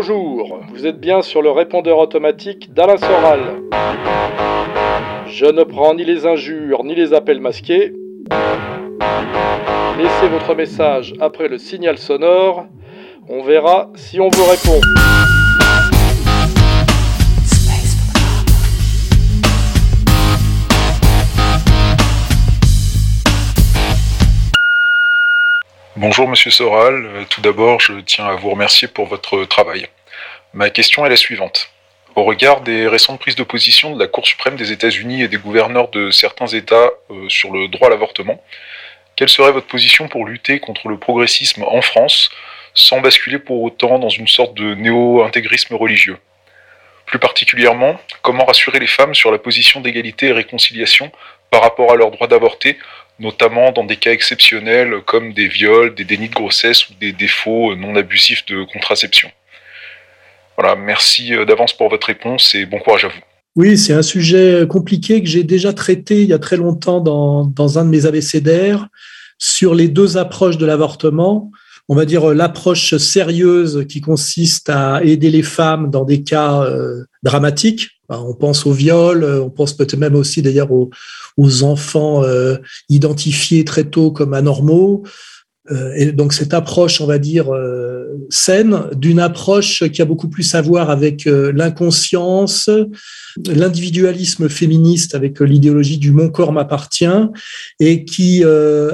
Bonjour, vous êtes bien sur le répondeur automatique d'Alain Soral. Je ne prends ni les injures ni les appels masqués. Laissez votre message après le signal sonore. On verra si on vous répond. Bonjour Monsieur Soral, Euh, tout d'abord je tiens à vous remercier pour votre travail. Ma question est la suivante. Au regard des récentes prises de position de la Cour suprême des États-Unis et des gouverneurs de certains États euh, sur le droit à l'avortement, quelle serait votre position pour lutter contre le progressisme en France sans basculer pour autant dans une sorte de néo-intégrisme religieux? Plus particulièrement, comment rassurer les femmes sur la position d'égalité et réconciliation par rapport à leur droit d'avorter notamment dans des cas exceptionnels comme des viols, des dénis de grossesse ou des défauts non abusifs de contraception? Voilà, merci euh, d'avance pour votre réponse et bon courage à vous. Oui, c'est un sujet compliqué que j'ai déjà traité il y a très longtemps dans, dans un de mes abécédaires sur les deux approches de l'avortement. On va dire l'approche sérieuse qui consiste à aider les femmes dans des cas euh, dramatiques. On pense au viol, on pense peut-être même aussi d'ailleurs aux, aux enfants euh, identifiés très tôt comme anormaux. Euh, et donc cette approche, on va dire, euh, saine, d'une approche qui a beaucoup plus à voir avec l'inconscience, l'individualisme féministe avec l'idéologie du mon corps m'appartient, et qui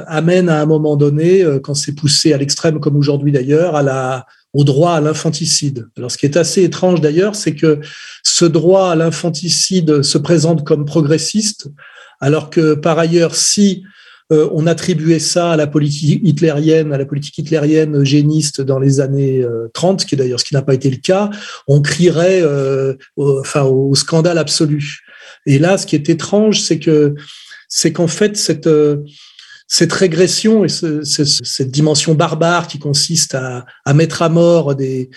amène à un moment donné, quand c'est poussé à l'extrême comme aujourd'hui d'ailleurs, à la au droit à l'infanticide. Alors, ce qui est assez étrange d'ailleurs, c'est que ce droit à l'infanticide se présente comme progressiste, alors que par ailleurs, si euh, on attribuait ça à la politique hitlérienne, à la politique hitlérienne eugéniste dans les années euh, 30, qui est d'ailleurs ce qui n'a pas été le cas, on crierait euh, au, enfin, au scandale absolu. Et là, ce qui est étrange, c'est que c'est qu'en fait cette cette régression et ce, ce, cette dimension barbare qui consiste à, à mettre à mort des,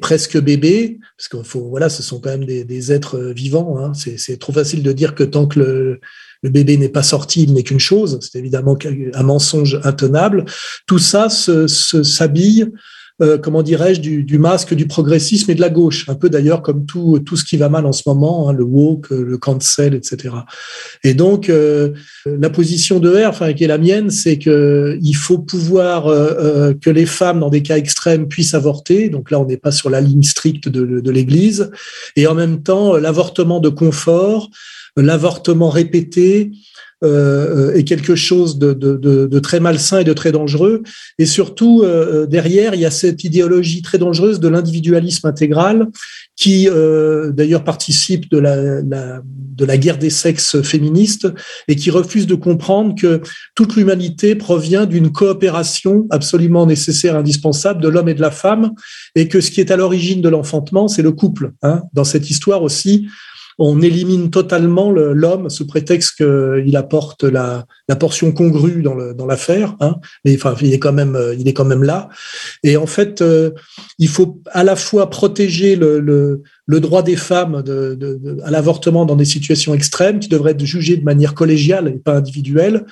presque bébés, parce qu'il faut, voilà, ce sont quand même des, êtres vivants. Hein. C'est trop facile de dire que tant que le, le bébé n'est pas sorti, il n'est qu'une chose. C'est évidemment un mensonge intenable. Tout ça s'habille euh, comment dirais-je, du, du, masque du progressisme et de la gauche, un peu d'ailleurs comme tout, tout ce qui va mal en ce moment, hein, le woke, le cancel, etc. Et donc, euh, la position de R, enfin, qui est la mienne, c'est que il faut pouvoir euh, euh, que les femmes, dans des cas extrêmes, puissent avorter. Donc là, on n'est pas sur la ligne stricte de, de l'Église. Et en même temps, l'avortement de confort, l'avortement répété, est quelque chose de, très malsain et de très dangereux. Et surtout, euh, derrière, il y a cette idéologie très dangereuse de l'individualisme intégral qui, euh, d'ailleurs, participe de la, la, de la guerre des sexes féministes et qui refuse de comprendre que toute l'humanité provient d'une coopération absolument nécessaire, indispensable de l'homme et de la femme, et que ce qui est à l'origine de l'enfantement, c'est le couple. Hein. Dans cette histoire aussi, on élimine totalement l'homme sous prétexte qu'il apporte la, la, portion congrue dans l'affaire, hein, mais enfin il est quand même il est quand même là. Et en fait, euh, il faut à la fois protéger le, le, le droit des femmes de, de, de, à l'avortement dans des situations extrêmes qui devraient être jugées de manière collégiale et pas individuelle,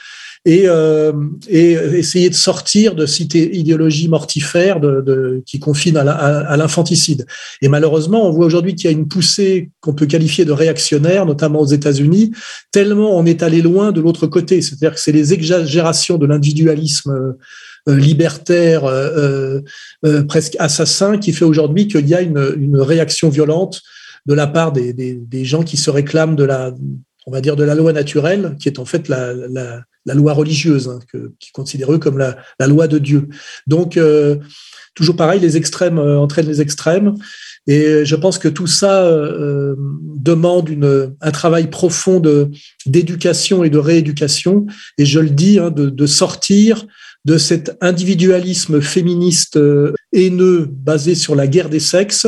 et, euh, et essayer de sortir de cette idéologie mortifère de, qui confine à l'infanticide. Et malheureusement, on voit aujourd'hui qu'il y a une poussée qu'on peut qualifier de réactionnaire, notamment aux États-Unis, tellement on est allé loin de l'autre côté. C'est-à-dire que c'est les exagérations de l'individualisme libertaire, euh, euh, presque assassin, qui fait aujourd'hui qu'il y a une, réaction violente de la part des, gens qui se réclament de la, on va dire, de la loi naturelle, qui est en fait la, loi religieuse, hein, qui considère eux comme la, loi de Dieu. Donc, euh, toujours pareil, les extrêmes euh, entraînent les extrêmes. Et je pense que tout ça euh, demande un travail profond d'éducation et de rééducation. Et je le dis, hein, de, sortir de cet individualisme féministe euh, haineux basé sur la guerre des sexes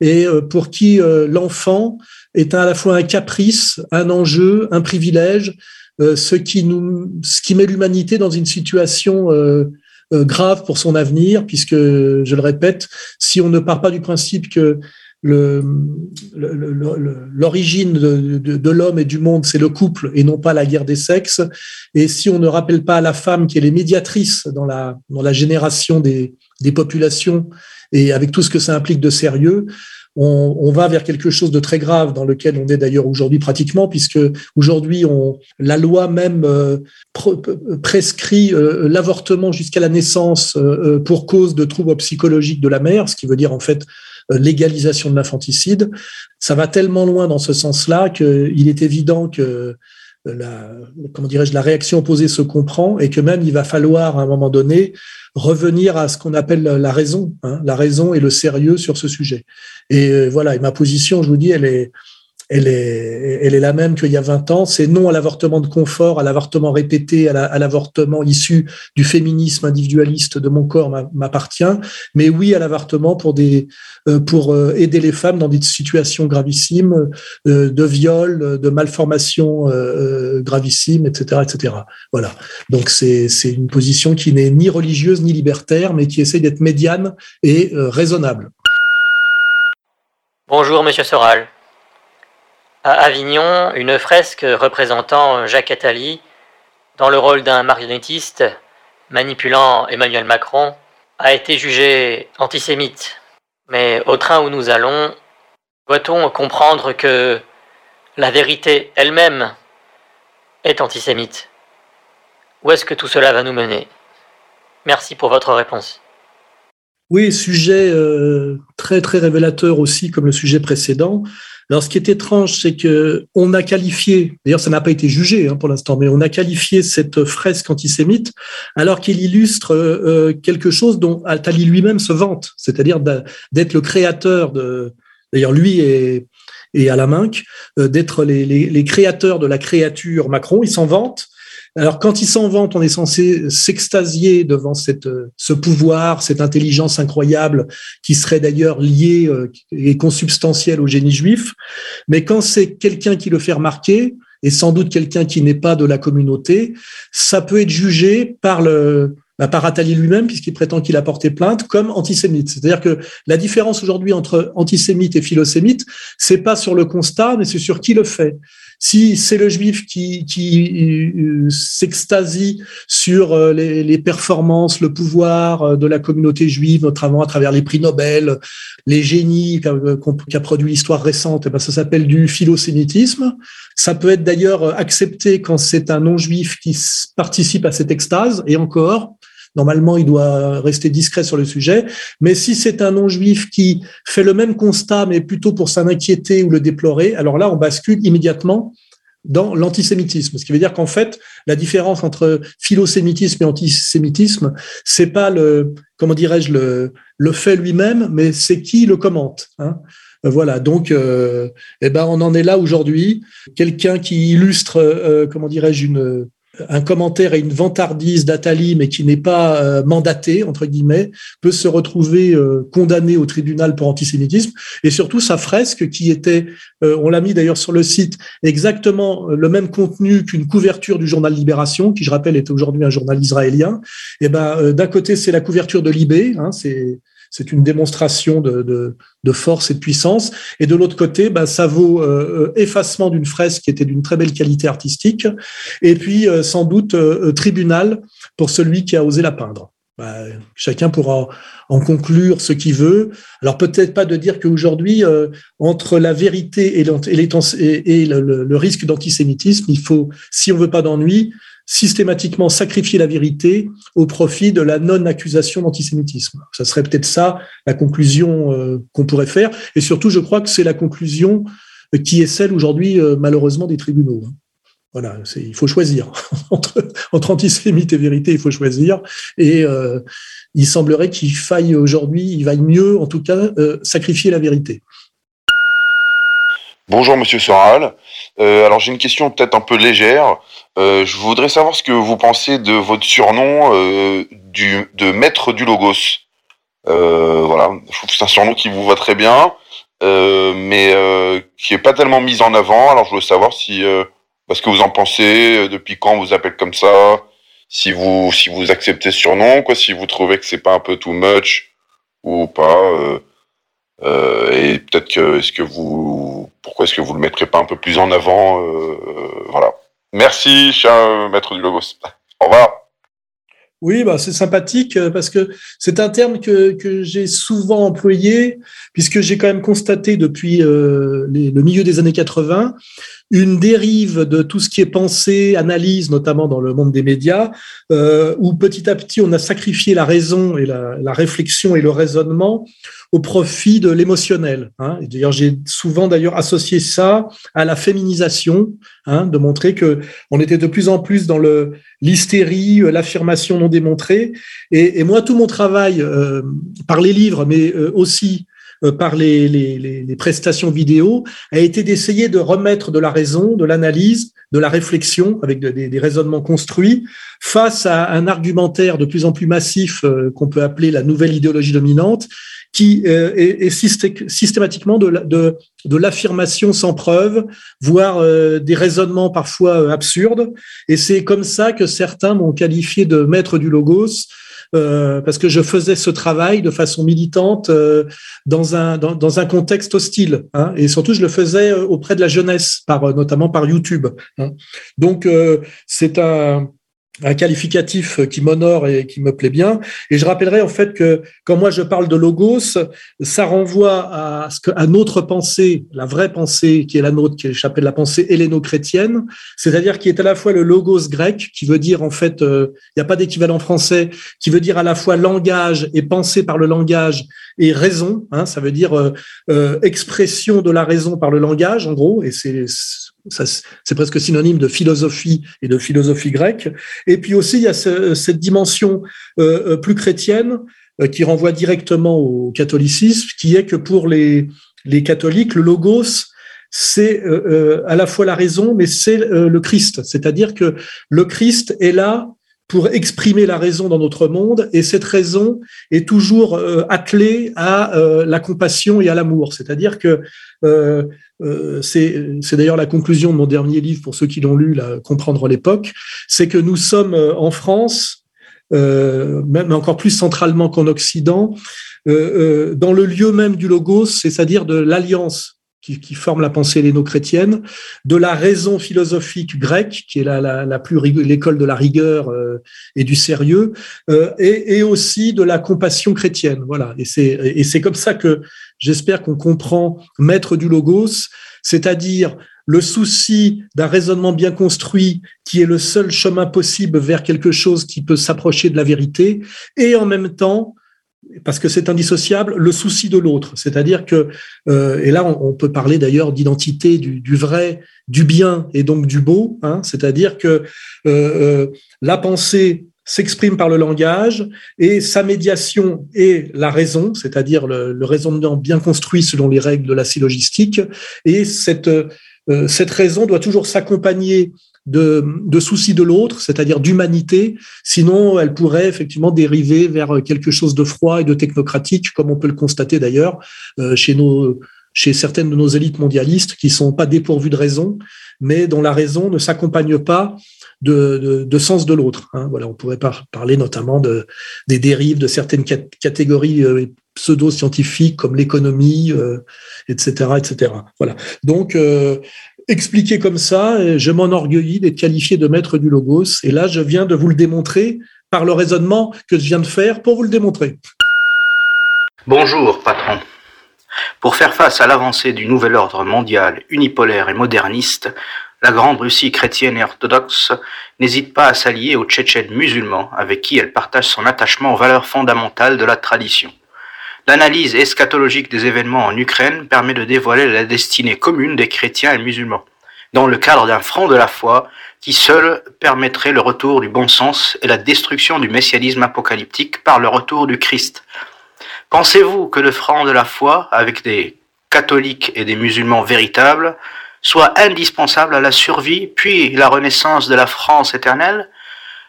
et euh, pour qui euh, l'enfant est à la fois un caprice, un enjeu, un privilège, ce qui nous, ce qui met l'humanité dans une situation grave pour son avenir, puisque, je le répète, si on ne part pas du principe que l'origine de, l'homme et du monde, c'est le couple et non pas la guerre des sexes. Et si on ne rappelle pas à la femme qu'elle est médiatrice dans la, dans la génération des, des populations et avec tout ce que ça implique de sérieux, on, va vers quelque chose de très grave dans lequel on est d'ailleurs aujourd'hui pratiquement, puisque aujourd'hui la loi même euh, prescrit euh, l'avortement jusqu'à la naissance euh, pour cause de troubles psychologiques de la mère, ce qui veut dire en fait légalisation de l'infanticide. Ça va tellement loin dans ce sens-là qu'il est évident que la, comment dirais-je, la réaction opposée se comprend et que même il va falloir à un moment donné revenir à ce qu'on appelle la raison, hein, la raison et le sérieux sur ce sujet. Et euh, voilà, et ma position, je vous dis, elle est, elle est, la même qu'il y a 20 ans. C'est non à l'avortement de confort, à l'avortement répété, à l'avortement issu du féminisme individualiste de mon corps m'appartient, mais oui à l'avortement pour euh, euh, aider les femmes dans des situations gravissimes de viol, de malformation gravissime, etc., etc. Voilà. Donc c'est une position qui n'est ni religieuse ni libertaire, mais qui essaie d'être médiane et raisonnable. Bonjour, Monsieur Soral. À Avignon, une fresque représentant Jacques Attali, dans le rôle d'un marionnettiste manipulant Emmanuel Macron, a été jugée antisémite. Mais au train où nous allons, doit-on comprendre que la vérité elle-même est antisémite? Où est-ce que tout cela va nous mener? Merci pour votre réponse. Oui, sujet euh, très très révélateur aussi, comme le sujet précédent. Alors, ce qui est étrange, c'est que on a qualifié, d'ailleurs, ça n'a pas été jugé hein, pour l'instant, mais on a qualifié cette fresque antisémite alors qu'il illustre euh, euh, quelque chose dont Altali lui-même se vante, c'est-à-dire d'être le créateur de. D'ailleurs, lui et, et Alain Minck, euh, d'être les, les, les, créateurs de la créature Macron. Il s'en vante alors quand il s'en vante, on est censé s'extasier devant cette, ce pouvoir, cette intelligence incroyable qui serait d'ailleurs liée euh, et consubstantielle au génie juif. Mais quand c'est quelqu'un qui le fait remarquer, et sans doute quelqu'un qui n'est pas de la communauté, ça peut être jugé par le, bah, par Attali lui-même, puisqu'il prétend qu'il a porté plainte, comme antisémite. C'est-à-dire que la différence aujourd'hui entre antisémite et philosémite, c'est pas sur le constat, mais c'est sur qui le fait. Si c'est le juif qui, euh, s'extasie sur euh, les, performances, le pouvoir euh, de la communauté juive, notamment à travers les prix Nobel, les génies qu'a produit l'histoire récente, eh ben ça s'appelle du philosémitisme. Ça peut être d'ailleurs accepté quand c'est un non-juif qui participe à cette extase, et encore, Normalement, il doit rester discret sur le sujet. Mais si c'est un non-juif qui fait le même constat, mais plutôt pour s'en inquiéter ou le déplorer, alors là, on bascule immédiatement dans l'antisémitisme. Ce qui veut dire qu'en fait, la différence entre philosémitisme et antisémitisme, c'est pas le, comment dirais-je, le, le fait lui-même, mais c'est qui le commente. Hein. Voilà, donc, euh, eh ben, on en est là aujourd'hui. Quelqu'un qui illustre, euh, comment dirais-je, une un commentaire et une vantardise d'Atali, mais qui n'est pas euh, mandaté, entre guillemets, peut se retrouver euh, condamné au tribunal pour antisémitisme. Et surtout, sa fresque, qui était, euh, on l'a mis d'ailleurs sur le site, exactement le même contenu qu'une couverture du journal Libération, qui, je rappelle, est aujourd'hui un journal israélien. Et eh ben, d'un côté, c'est la couverture de Libé, hein, c'est une démonstration de, force et de puissance. Et de l'autre côté, bah, ça vaut euh, euh, effacement d'une fresque qui était d'une très belle qualité artistique, et puis euh, sans doute tribunal pour celui qui a osé la peindre. Bah, chacun pourra en conclure ce qu'il veut. Alors peut-être pas de dire qu'aujourd'hui, entre la vérité et, et, le, le, risque d'antisémitisme, il faut, si on veut pas d'ennui, systématiquement sacrifier la vérité au profit de la non-accusation d'antisémitisme. Ça serait peut-être ça la conclusion euh, qu'on pourrait faire. Et surtout, je crois que c'est la conclusion euh, qui est celle aujourd'hui, euh, malheureusement, des tribunaux. Hein. Voilà, il faut choisir entre, entre antisémite et vérité, il faut choisir. Et il semblerait qu'il faille aujourd'hui, il vaille mieux, en tout cas, sacrifier la vérité. Bonjour Monsieur Soral. alors j'ai une question peut-être un peu légère. Euh, je voudrais savoir ce que vous pensez de votre surnom euh, du, de maître du logos. Euh, voilà, je trouve que c'est un surnom qui vous va très bien, mais qui est pas tellement mis en avant. Alors je voulais savoir si, ce que vous en pensez, depuis quand on vous appelle comme ça, si vous si vous acceptez ce surnom, quoi, si vous trouvez que c'est pas un peu too much ou pas. Et peut-être que est-ce que vous pourquoi est-ce que vous le mettrez pas un peu plus en avant Voilà. Merci, cher maître du logos. Au revoir. Oui, bah, c'est sympathique euh, parce que c'est un terme que, que j'ai souvent employé, puisque j'ai quand même constaté depuis euh, le milieu des années 80 une dérive de tout ce qui est pensée, analyse, notamment dans le monde des médias, euh, où petit à petit on a sacrifié la raison et la, la réflexion et le raisonnement au profit de l'émotionnel. Hein. D'ailleurs, j'ai souvent d'ailleurs associé ça à la féminisation, hein, de montrer que on était de plus en plus dans le l'hystérie, euh, l'affirmation non démontrée. Et, et, moi, tout mon travail euh, par les livres, mais euh, aussi par les, les, les, prestations vidéo a été d'essayer de remettre de la raison, de l'analyse, de la réflexion avec des, des, raisonnements construits face à un argumentaire de plus en plus massif qu'on peut appeler la nouvelle idéologie dominante qui euh, est, systématiquement de, l'affirmation sans preuve, voire euh, des raisonnements parfois euh, absurdes. Et c'est comme ça que certains m'ont qualifié de maître du logos. Euh, parce que je faisais ce travail de façon militante euh, dans, un, dans, un contexte hostile. Hein, et surtout, je le faisais auprès de la jeunesse, par, notamment par YouTube. Hein. Donc, c'est un, un qualificatif qui m'honore et qui me plaît bien. Et je rappellerai en fait que quand moi je parle de logos, ça renvoie à, ce que, à notre pensée, la vraie pensée qui est la nôtre, qui est de la pensée helléno-chrétienne, c'est-à-dire qui est à la fois le logos grec, qui veut dire en fait, euh, il n'y a pas d'équivalent français, qui veut dire à la fois langage et pensée par le langage et raison, hein, ça veut dire euh, euh, expression de la raison par le langage, en gros, et c'est c'est presque synonyme de philosophie et de philosophie grecque. Et puis aussi, il y a cette dimension euh, euh, plus chrétienne euh, qui renvoie directement au catholicisme, qui est que pour les, les catholiques, le logos, c'est à la fois la raison, mais c'est le Christ. C'est-à-dire que le Christ est là pour exprimer la raison dans notre monde, et cette raison est toujours attelée à la compassion et à l'amour. C'est-à-dire que euh, c'est d'ailleurs la conclusion de mon dernier livre pour ceux qui l'ont lu, là, Comprendre l'époque, c'est que nous sommes euh, en France, euh, même encore plus centralement qu'en Occident, dans le lieu même du logos, c'est-à-dire de l'alliance qui, qui, forme la pensée helléno-chrétienne, de la raison philosophique grecque, qui est la, la, la plus l'école de la rigueur et du sérieux, et, et, aussi de la compassion chrétienne. Voilà. Et c'est et c'est comme ça que j'espère qu'on comprend maître du logos, c'est-à-dire le souci d'un raisonnement bien construit qui est le seul chemin possible vers quelque chose qui peut s'approcher de la vérité, et en même temps, parce que c'est indissociable, le souci de l'autre. C'est-à-dire que, euh, et là on, peut parler d'ailleurs d'identité du, du, vrai, du bien et donc du beau, hein, c'est-à-dire que euh, euh, la pensée s'exprime par le langage et sa médiation est la raison, c'est-à-dire le, le, raisonnement bien construit selon les règles de la syllogistique. Et cette, euh, cette raison doit toujours s'accompagner de, de soucis de l'autre, c'est-à-dire d'humanité. Sinon, elle pourrait effectivement dériver vers quelque chose de froid et de technocratique, comme on peut le constater d'ailleurs euh, chez nos chez certaines de nos élites mondialistes qui sont pas dépourvues de raison, mais dont la raison ne s'accompagne pas de, sens de l'autre. Hein. Voilà, on pourrait par, parler notamment de, des dérives de certaines catégories euh, pseudo-scientifiques comme l'économie, etc., euh, etc. Voilà. Donc, expliqué comme ça, je m'enorgueillis d'être qualifié de maître du logos. Et là, je viens de vous le démontrer par le raisonnement que je viens de faire pour vous le démontrer. Bonjour, patron. Pour faire face à l'avancée du nouvel ordre mondial unipolaire et moderniste, la Grande Russie chrétienne et orthodoxe n'hésite pas à s'allier aux Tchétchènes musulmans avec qui elle partage son attachement aux valeurs fondamentales de la tradition. L'analyse eschatologique des événements en Ukraine permet de dévoiler la destinée commune des chrétiens et musulmans, dans le cadre d'un front de la foi qui seul permettrait le retour du bon sens et la destruction du messianisme apocalyptique par le retour du Christ. Pensez-vous que le front de la foi, avec des catholiques et des musulmans véritables, soit indispensable à la survie, puis la renaissance de la France éternelle?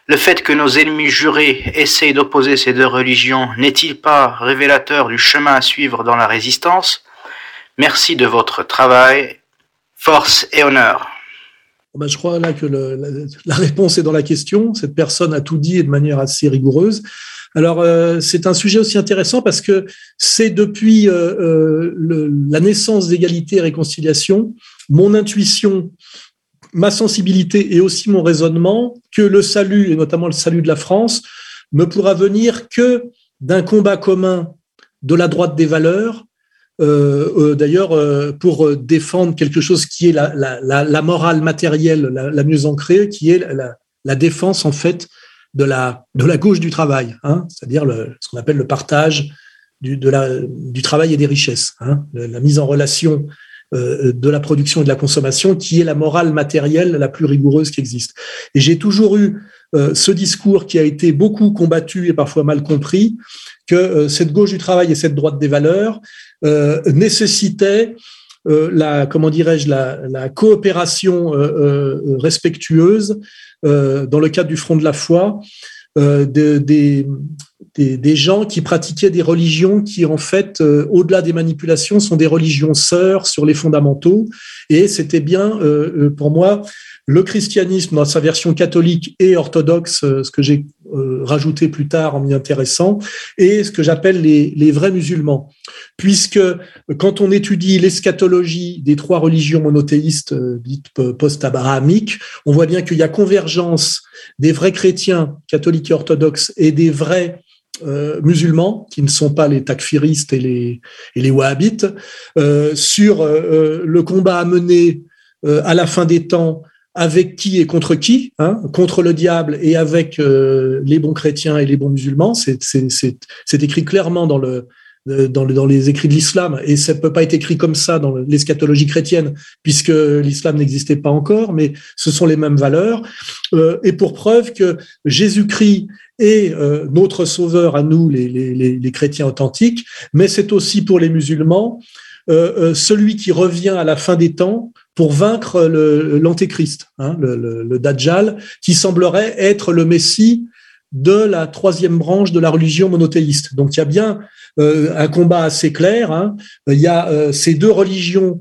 Le fait que nos ennemis jurés essayent d'opposer ces deux religions n'est-il pas révélateur du chemin à suivre dans la résistance? Merci de votre travail. Force et honneur. Ben, je crois là que la, réponse est dans la question. Cette personne a tout dit et de manière assez rigoureuse. Alors, c'est un sujet aussi intéressant parce que c'est depuis la naissance d'égalité et réconciliation, mon intuition ma sensibilité et aussi mon raisonnement que le salut, et notamment le salut de la France, ne pourra venir que d'un combat commun de la droite des valeurs, euh, euh, d'ailleurs euh, pour défendre quelque chose qui est la, morale matérielle la, mieux ancrée, qui est la, défense en fait de la, de la gauche du travail, hein, c'est-à-dire ce qu'on appelle le partage du, travail et des richesses, hein, la mise en relation de la production et de la consommation, qui est la morale matérielle la plus rigoureuse qui existe. Et j'ai toujours eu euh, ce discours qui a été beaucoup combattu et parfois mal compris, que euh, cette gauche du travail et cette droite des valeurs nécessitaient la comment dirais-je la, la coopération respectueuse dans le cadre du front de la foi de, des, des, gens qui pratiquaient des religions qui, en fait, euh, au-delà des manipulations, sont des religions sœurs sur les fondamentaux. Et c'était bien, euh, euh, pour moi, le christianisme dans sa version catholique et orthodoxe, ce que j'ai rajouté plus tard en m'y intéressant, et ce que j'appelle les, les, vrais musulmans. Puisque quand on étudie l'eschatologie des trois religions monothéistes dites post-abrahamiques, on voit bien qu'il y a convergence des vrais chrétiens catholiques et orthodoxes et des vrais euh, musulmans, qui ne sont pas les takfiristes et les, et les wahhabites, euh, sur euh, le combat à mener à la fin des temps avec qui et contre qui, hein, contre le diable et avec les bons chrétiens et les bons musulmans. C'est écrit clairement dans le, dans, dans, les écrits de l'islam, et ça ne peut pas être écrit comme ça dans l'eschatologie chrétienne, puisque l'islam n'existait pas encore, mais ce sont les mêmes valeurs. et pour preuve que Jésus-Christ et euh, notre sauveur à nous, les, les, les chrétiens authentiques, mais c'est aussi pour les musulmans euh, euh, celui qui revient à la fin des temps pour vaincre l'antéchrist, hein, le, le, le, Dajjal, qui semblerait être le Messie de la troisième branche de la religion monothéiste. Donc il y a bien euh, un combat assez clair. Hein. Il y a ces deux religions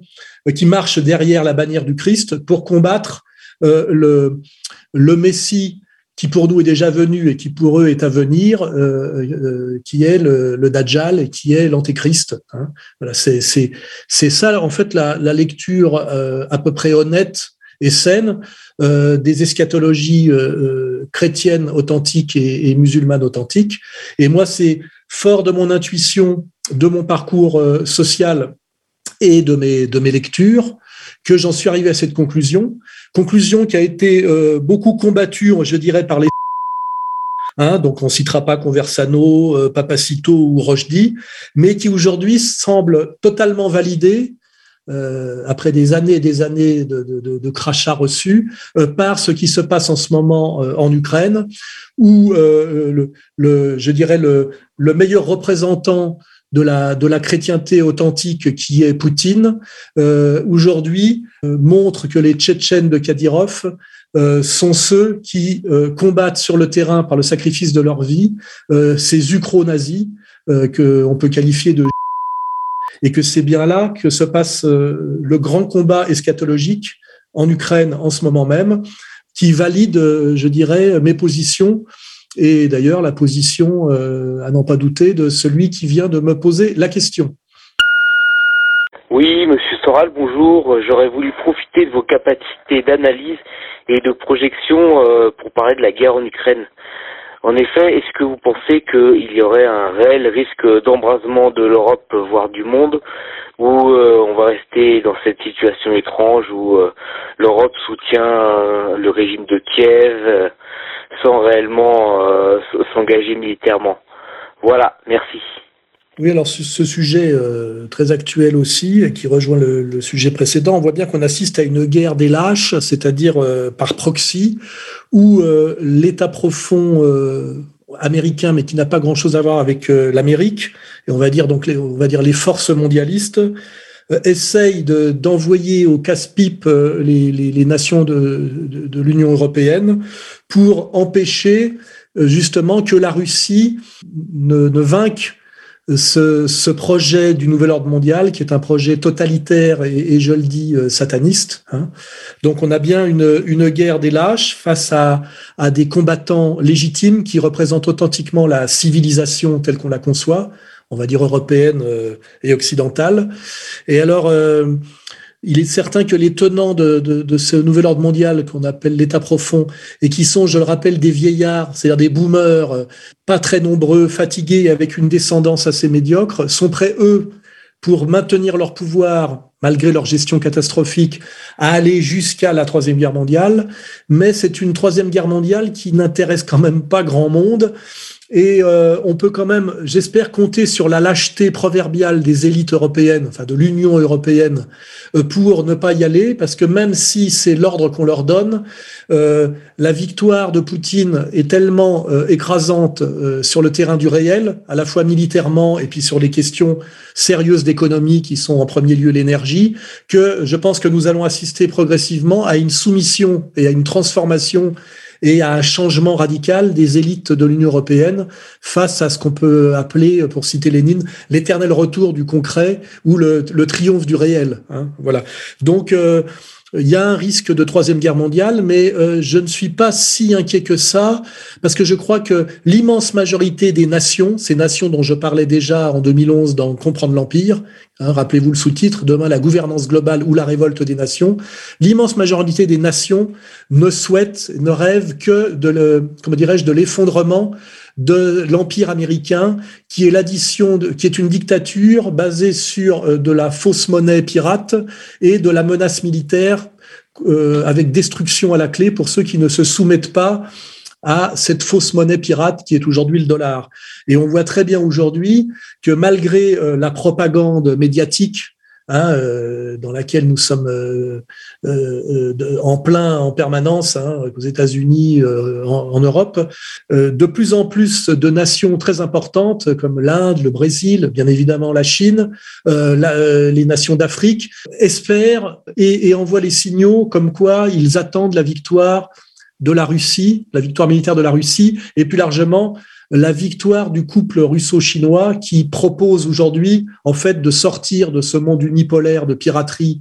qui marchent derrière la bannière du Christ pour combattre le, le Messie qui pour nous est déjà venu et qui pour eux est à venir, euh, euh, qui est le, le, Dajjal et qui est l'Antéchrist. Hein. Voilà, c'est ça en fait la, la lecture euh, à peu près honnête et saine euh, des eschatologies euh, chrétiennes authentiques et, et, musulmanes authentiques. Et moi, c'est fort de mon intuition, de mon parcours social et de mes de mes lectures que j'en suis arrivé à cette conclusion. Conclusion qui a été euh, beaucoup combattue, je dirais, par les Hein, donc on citera pas Conversano, euh, Papacito ou Rochdy, mais qui aujourd'hui semble totalement validé euh, après des années et des années de, de, de crachats reçus euh, par ce qui se passe en ce moment en Ukraine, où le, le, je dirais le, le meilleur représentant de la, de la chrétienté authentique qui est Poutine, euh, aujourd'hui euh, montre que les Tchétchènes de Kadyrov euh, sont ceux qui combattent sur le terrain par le sacrifice de leur vie ces ukro-nazis qu'on peut qualifier de et que c'est bien là que se passe le grand combat eschatologique en Ukraine en ce moment même, qui valide, je dirais, mes positions et d'ailleurs la position, euh, à n'en pas douter, de celui qui vient de me poser la question. Oui, Monsieur Soral, bonjour. J'aurais voulu profiter de vos capacités d'analyse et de projection euh, pour parler de la guerre en Ukraine. En effet, est-ce que vous pensez qu'il y aurait un réel risque d'embrasement de l'Europe, voire du monde, où euh, on va rester dans cette situation étrange où l'Europe soutient le régime de Kiev sans réellement euh, s'engager militairement. Voilà, merci. Oui, alors ce, sujet euh, très actuel aussi, qui rejoint le, sujet précédent, on voit bien qu'on assiste à une guerre des lâches, c'est-à-dire euh, par proxy, où l'État profond américain, mais qui n'a pas grand-chose à voir avec l'Amérique, et on va dire donc les, on va dire les forces mondialistes, essaye d'envoyer au casse-pipe les, les, les, nations de, de, de l'Union européenne pour empêcher euh, justement que la Russie ne, ne vainque ce, ce, projet du nouvel ordre mondial, qui est un projet totalitaire et, et je le dis, euh, sataniste. Hein. Donc on a bien une, une, guerre des lâches face à, à, des combattants légitimes qui représentent authentiquement la civilisation telle qu'on la conçoit, on va dire européenne euh, et occidentale. Et alors, euh, il est certain que les tenants de, de, ce nouvel ordre mondial qu'on appelle l'État profond et qui sont, je le rappelle, des vieillards, c'est-à-dire des boomers, euh, pas très nombreux, fatigués, avec une descendance assez médiocre, sont prêts, eux, pour maintenir leur pouvoir, malgré leur gestion catastrophique, à aller jusqu'à la Troisième Guerre mondiale. Mais c'est une Troisième Guerre mondiale qui n'intéresse quand même pas grand monde et euh, on peut quand même, j'espère, compter sur la lâcheté proverbiale des élites européennes, enfin de l'Union européenne, euh, pour ne pas y aller, parce que même si c'est l'ordre qu'on leur donne, euh, la victoire de Poutine est tellement euh, écrasante sur le terrain du réel, à la fois militairement et puis sur les questions sérieuses d'économie qui sont en premier lieu l'énergie, que je pense que nous allons assister progressivement à une soumission et à une transformation et à un changement radical des élites de l'Union européenne face à ce qu'on peut appeler, pour citer Lénine, l'éternel retour du concret ou le, triomphe du réel. Hein, voilà. Donc euh, il y a un risque de troisième guerre mondiale, mais euh, je ne suis pas si inquiet que ça, parce que je crois que l'immense majorité des nations, ces nations dont je parlais déjà en 2011 dans Comprendre l'Empire, hein, rappelez-vous le sous-titre, demain la gouvernance globale ou la révolte des nations, l'immense majorité des nations ne souhaitent, ne rêvent que de le, comment dirais-je, de l'effondrement de l'empire américain, qui est l'addition, qui est une dictature basée sur euh, de la fausse monnaie pirate et de la menace militaire euh, avec destruction à la clé pour ceux qui ne se soumettent pas à cette fausse monnaie pirate qui est aujourd'hui le dollar. Et on voit très bien aujourd'hui que malgré euh, la propagande médiatique Hein, euh, dans laquelle nous sommes euh, euh, en plein en permanence hein, aux États-Unis, en, Europe, de plus en plus de nations très importantes comme l'Inde, le Brésil, bien évidemment la Chine, les nations d'Afrique espèrent et, et envoient les signaux comme quoi ils attendent la victoire de la Russie, la victoire militaire de la Russie, et plus largement la victoire du couple russo-chinois qui propose aujourd'hui en fait de sortir de ce monde unipolaire de piraterie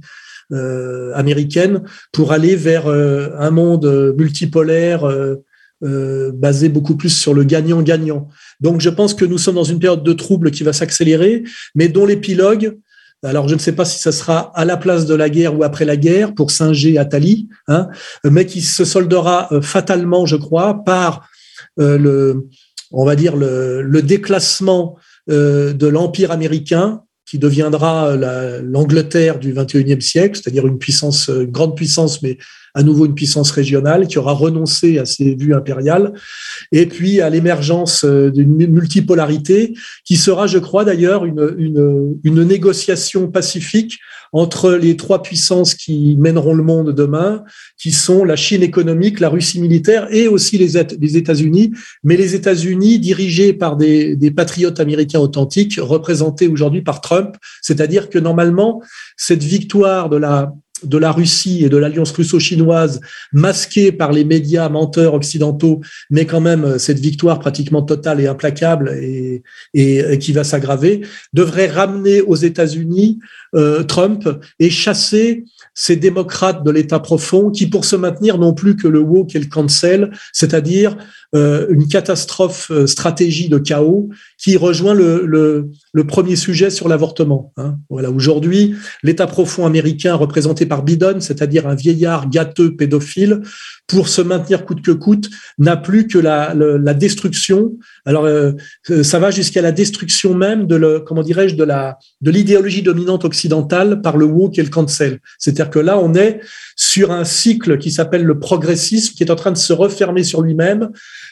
euh, américaine pour aller vers euh, un monde multipolaire euh, basé beaucoup plus sur le gagnant-gagnant. Donc je pense que nous sommes dans une période de trouble qui va s'accélérer, mais dont l'épilogue, alors je ne sais pas si ça sera à la place de la guerre ou après la guerre pour Singer Attali, hein, mais qui se soldera fatalement, je crois, par le, on va dire, le, déclassement euh, de l'empire américain qui deviendra l'Angleterre du 21e siècle, c'est-à-dire une puissance, une grande puissance, mais à nouveau une puissance régionale qui aura renoncé à ses vues impériales, et puis à l'émergence euh, d'une multipolarité qui sera, je crois d'ailleurs, une, une, négociation pacifique entre les trois puissances qui mèneront le monde demain, qui sont la Chine économique, la Russie militaire et aussi les, les États-Unis, mais les États-Unis dirigés par des, des patriotes américains authentiques, représentés aujourd'hui par Trump, c'est-à-dire que normalement, cette victoire de la de la Russie et de l'alliance russo-chinoise masquée par les médias menteurs occidentaux, mais quand même euh, cette victoire pratiquement totale et implacable et, et, qui va s'aggraver, devrait ramener aux États-Unis euh, Trump et chasser ces démocrates de l'État profond qui, pour se maintenir, n'ont plus que le woke et le cancel, c'est-à-dire euh, une catastrophe euh, stratégie de chaos qui rejoint le, le, premier sujet sur l'avortement. Hein. Voilà, aujourd'hui, l'État profond américain représenté par Biden, c'est-à-dire un vieillard gâteux pédophile, pour se maintenir coûte que coûte, n'a plus que la, la, destruction. Alors, ça va jusqu'à la destruction même de le, comment dirais-je, de la de l'idéologie dominante occidentale par le woke et le cancel. C'est-à-dire que là, on est sur un cycle qui s'appelle le progressisme, qui est en train de se refermer sur lui-même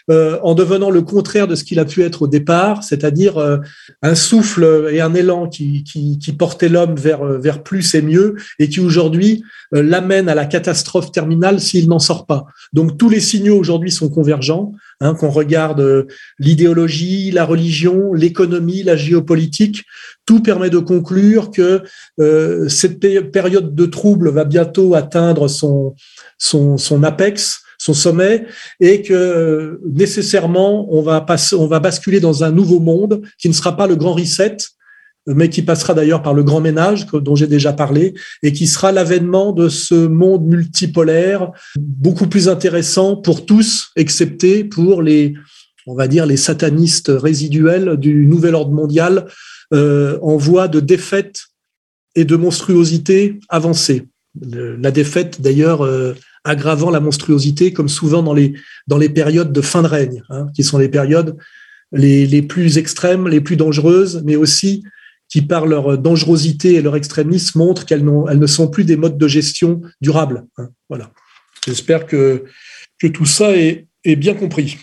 euh, en devenant le contraire de ce qu'il a pu être au départ, c'est-à-dire euh, un souffle et un élan qui, qui, portait l'homme vers, vers plus et mieux, et qui aujourd'hui euh, l'amène à la catastrophe terminale s'il n'en sort pas. Donc tous les signaux aujourd'hui sont convergents, hein, qu'on regarde l'idéologie, la religion, l'économie, la géopolitique, tout permet de conclure que euh, cette période de trouble va bientôt atteindre son, son, apex son sommet, et que nécessairement on va on va basculer dans un nouveau monde qui ne sera pas le grand reset, mais qui passera d'ailleurs par le grand ménage dont j'ai déjà parlé, et qui sera l'avènement de ce monde multipolaire beaucoup plus intéressant pour tous, excepté pour les, on va dire, les satanistes résiduels du nouvel ordre mondial euh, en voie de défaite et de monstruosité avancée. la défaite, d'ailleurs, euh, aggravant la monstruosité, comme souvent dans les, dans les périodes de fin de règne, hein, qui sont les périodes les, les plus extrêmes, les plus dangereuses, mais aussi qui, par leur dangerosité et leur extrémisme, montrent qu'elles elles ne sont plus des modes de gestion durables. Hein. voilà. J'espère que, tout ça est, est bien compris.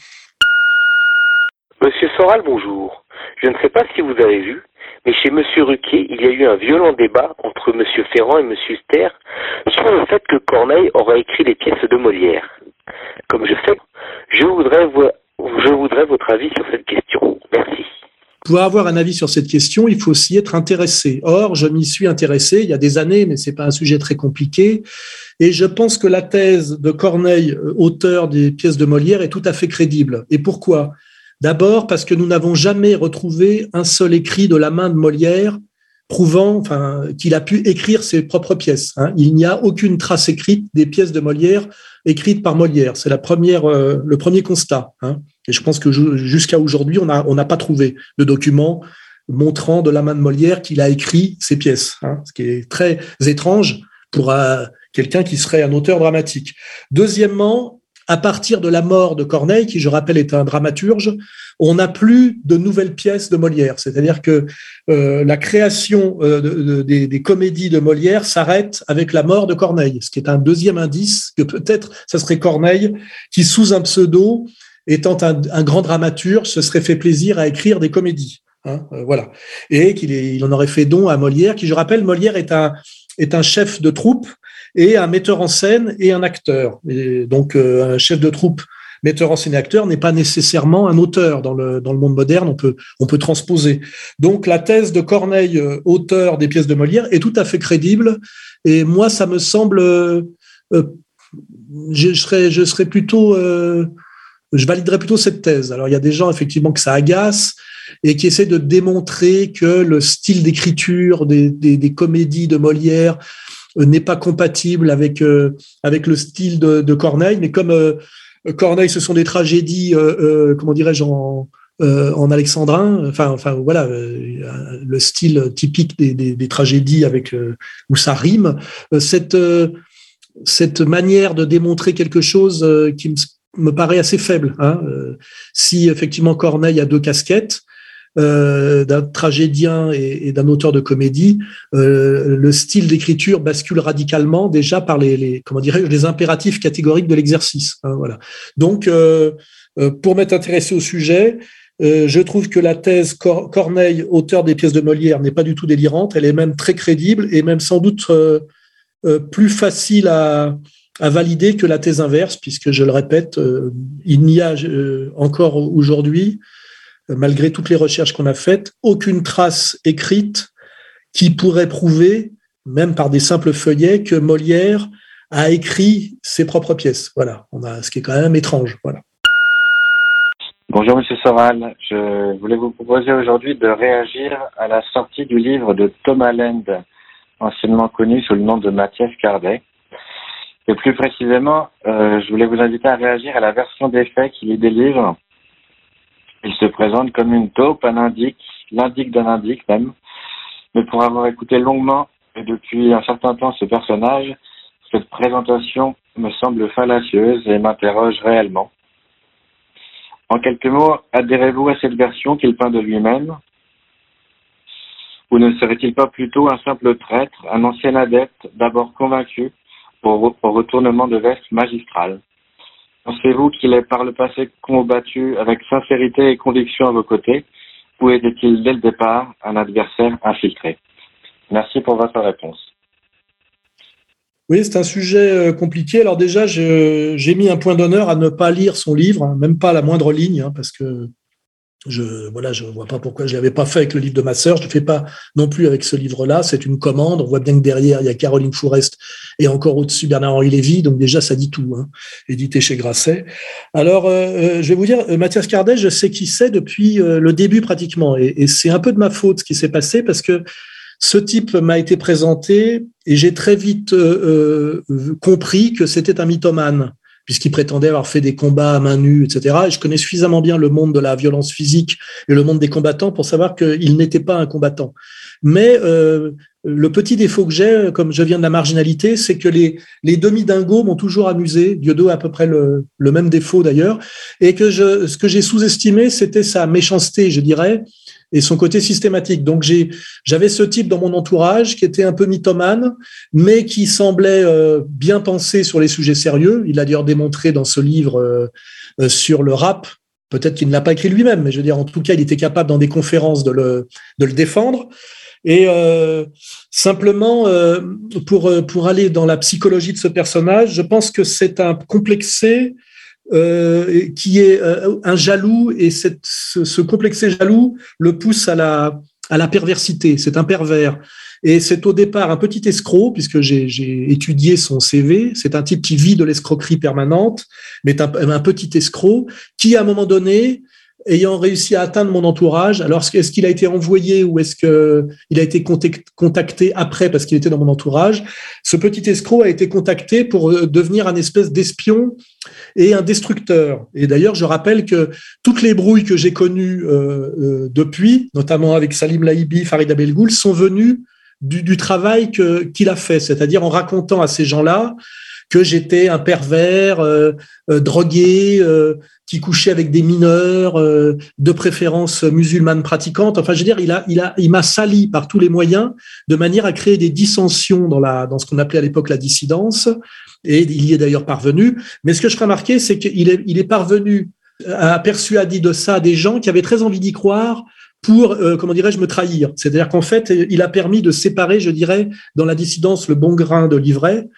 Monsieur Soral, bonjour. Je ne sais pas si vous avez vu, mais chez Monsieur Ruquier, il y a eu un violent débat entre Monsieur Ferrand et Monsieur Ster sur le fait que Corneille aurait écrit les pièces de Molière. Comme je sais, je voudrais, je voudrais votre avis sur cette question. Merci. Pour avoir un avis sur cette question, il faut aussi être intéressé. Or, je m'y suis intéressé il y a des années, mais c'est pas un sujet très compliqué. Et je pense que la thèse de Corneille, euh, auteur des pièces de Molière, est tout à fait crédible. Et pourquoi? D'abord parce que nous n'avons jamais retrouvé un seul écrit de la main de Molière prouvant enfin, qu'il a pu écrire ses propres pièces. Hein. Il n'y a aucune trace écrite des pièces de Molière écrites par Molière. C'est la première, euh, le premier constat. Hein. Et je pense que jusqu'à aujourd'hui, on n'a pas trouvé de document montrant de la main de Molière qu'il a écrit ses pièces, hein, ce qui est très étrange pour euh, quelqu'un qui serait un auteur dramatique. Deuxièmement, à partir de la mort de Corneille, qui je rappelle est un dramaturge, on n'a plus de nouvelles pièces de Molière. C'est-à-dire que euh, la création euh, des, comédies de Molière s'arrête avec la mort de Corneille, ce qui est un deuxième indice que peut-être ce serait Corneille qui, sous un pseudo, étant un, grand dramaturge, se serait fait plaisir à écrire des comédies. Hein, euh, voilà. Et qu'il il en aurait fait don à Molière, qui, je rappelle, Molière est un, est un chef de troupe et un metteur en scène et un acteur. Et donc, euh, un chef de troupe, metteur en scène et acteur n'est pas nécessairement un auteur dans le, dans le monde moderne. On peut, on peut transposer. Donc, la thèse de Corneille, euh, auteur des pièces de Molière, est tout à fait crédible. Et moi, ça me semble, euh, je serais, je serais plutôt, je validerais plutôt cette thèse. Alors, il y a des gens effectivement que ça agace et qui essaient de démontrer que le style d'écriture des, comédies de Molière euh, n'est pas compatible avec euh, avec le style de, Corneille. Mais comme euh, Corneille, ce sont des tragédies, comment dirais-je, en, alexandrin, enfin, enfin voilà, le style typique des tragédies avec où ça rime. Cette cette manière de démontrer quelque chose qui me, paraît assez faible. Hein. Si effectivement Corneille a deux casquettes, euh, d'un tragédien et, d'un auteur de comédie, euh, le style d'écriture bascule radicalement déjà par les, comment dirais les impératifs catégoriques de l'exercice. Hein, voilà. Donc, euh, pour m'être intéressé au sujet, je trouve que la thèse Corneille, auteur des pièces de Molière, n'est pas du tout délirante. Elle est même très crédible et même sans doute plus facile à, à valider que la thèse inverse, puisque je le répète, il n'y a encore aujourd'hui malgré toutes les recherches qu'on a faites, aucune trace écrite qui pourrait prouver, même par des simples feuillets, que Molière a écrit ses propres pièces. Voilà, on a, ce qui est quand même étrange. Voilà. Bonjour Monsieur Soral, je voulais vous proposer aujourd'hui de réagir à la sortie du livre de Thomas Land, anciennement connu sous le nom de Mathias Cardet. Et plus précisément, euh, je voulais vous inviter à réagir à la version des faits qu'il y délivre il se présente comme une taupe, un indique, l'indique d'un indique même. Mais pour avoir écouté longuement et depuis un certain temps ce personnage, cette présentation me semble fallacieuse et m'interroge réellement. En quelques mots, adhérez-vous à cette version qu'il peint de lui-même? Ou ne serait-il pas plutôt un simple traître, un ancien adepte, d'abord convaincu au, retournement de veste magistral Pensez-vous qu'il ait par le passé combattu avec sincérité et conviction à vos côtés ou était-il dès le départ un adversaire infiltré? Merci pour votre réponse. Oui, c'est un sujet euh, compliqué. Alors déjà, j'ai mis un point d'honneur à ne pas lire son livre, hein, même pas la moindre ligne, hein, parce que je voilà, je vois pas pourquoi je l'avais pas fait avec le livre de ma sœur. Je le fais pas non plus avec ce livre-là. C'est une commande. On voit bien que derrière il y a Caroline Fourest et encore au-dessus Bernard-Henri Lévy. Donc déjà ça dit tout. Hein, édité chez Grasset. Alors euh, euh, je vais vous dire, euh, Mathias Cardet, je sais qui c'est depuis le début pratiquement, et c'est un peu de ma faute ce qui s'est passé parce que ce type m'a été présenté et j'ai très vite compris que c'était un mythomane puisqu'il prétendait avoir fait des combats à main nue, etc. Et je connais suffisamment bien le monde de la violence physique et le monde des combattants pour savoir qu'il n'était pas un combattant. Mais euh, le petit défaut que j'ai, comme je viens de la marginalité, c'est que les, les demi-dingos m'ont toujours amusé. Dieudo a à peu près le, le même défaut d'ailleurs. Et que je, ce que j'ai sous-estimé, c'était sa méchanceté, je dirais, et son côté systématique. Donc j'ai, j'avais ce type dans mon entourage qui était un peu mythomane, mais qui semblait euh, bien penser sur les sujets sérieux. Il a d'ailleurs démontré dans ce livre euh, euh, sur le rap. Peut-être qu'il ne l'a pas écrit lui-même, mais je veux dire, en tout cas, il était capable dans des conférences de le, de le défendre. Et simplement, pour, pour aller dans la psychologie de ce personnage, je pense que c'est un complexé euh, qui est euh, un jaloux et ce, ce, complexé jaloux le pousse à la, à la perversité. C'est un pervers. Et c'est au départ un petit escroc, puisque j'ai étudié son CV. C'est un type qui vit de l'escroquerie permanente, mais un petit escroc qui, à un moment donné, ayant réussi à atteindre mon entourage. Alors, est-ce qu'il a été envoyé ou est-ce qu'il a été contacté après parce qu'il était dans mon entourage Ce petit escroc a été contacté pour euh, devenir un espèce d'espion et un destructeur. Et d'ailleurs, je rappelle que toutes les brouilles que j'ai connues euh, euh, depuis, notamment avec Salim Laïbi, Farid Abelgoul, sont venues du travail qu'il a fait, c'est-à-dire en racontant à ces gens-là que j'étais un pervers, euh, euh, drogué, euh, qui couchait avec des mineurs, de préférence musulmane pratiquante. Enfin, je veux dire, il a, il a, il m'a sali par tous les moyens, de manière à créer des dissensions dans la, dans ce qu'on appelait à l'époque la dissidence. Et il y est d'ailleurs parvenu. Mais ce que je remarquais, c'est qu'il est, il est parvenu à persuader de ça des gens qui avaient très envie d'y croire pour, comment dirais-je, me trahir. C'est-à-dire qu'en fait, il a permis de séparer, je dirais, dans la dissidence, le bon grain de l'ivraie,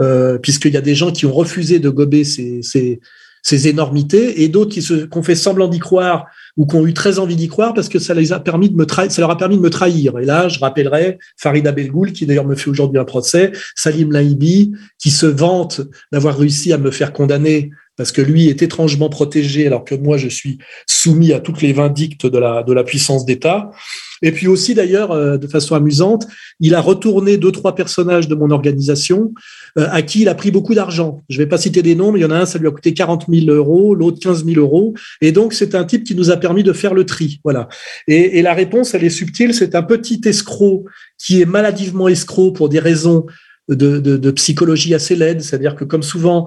euh, puisqu'il y a des gens qui ont refusé de gober ces, ces, ces énormités et d'autres qui, se, qui ont fait semblant d'y croire ou qui ont eu très envie d'y croire parce que ça les a permis de me ça leur a permis de me trahir. Et là, je rappellerai Farida Belgoul, qui d'ailleurs me fait aujourd'hui un procès, Salim Laïbi, qui se vante d'avoir réussi à me faire condamner parce que lui est étrangement protégé alors que moi je suis soumis à toutes les vindictes de la, de la puissance d'État. Et puis aussi, d'ailleurs, euh, de façon amusante, il a retourné deux, trois personnages de mon organisation euh, à qui il a pris beaucoup d'argent. Je ne vais pas citer des noms, mais il y en a un, ça lui a coûté 40 000 euros, l'autre 15 000 euros. Et donc, c'est un type qui nous a permis de faire le tri. Voilà. Et, et la réponse, elle est subtile. C'est un petit escroc qui est maladivement escroc pour des raisons de, de, de psychologie assez laide. C'est-à-dire que, comme souvent,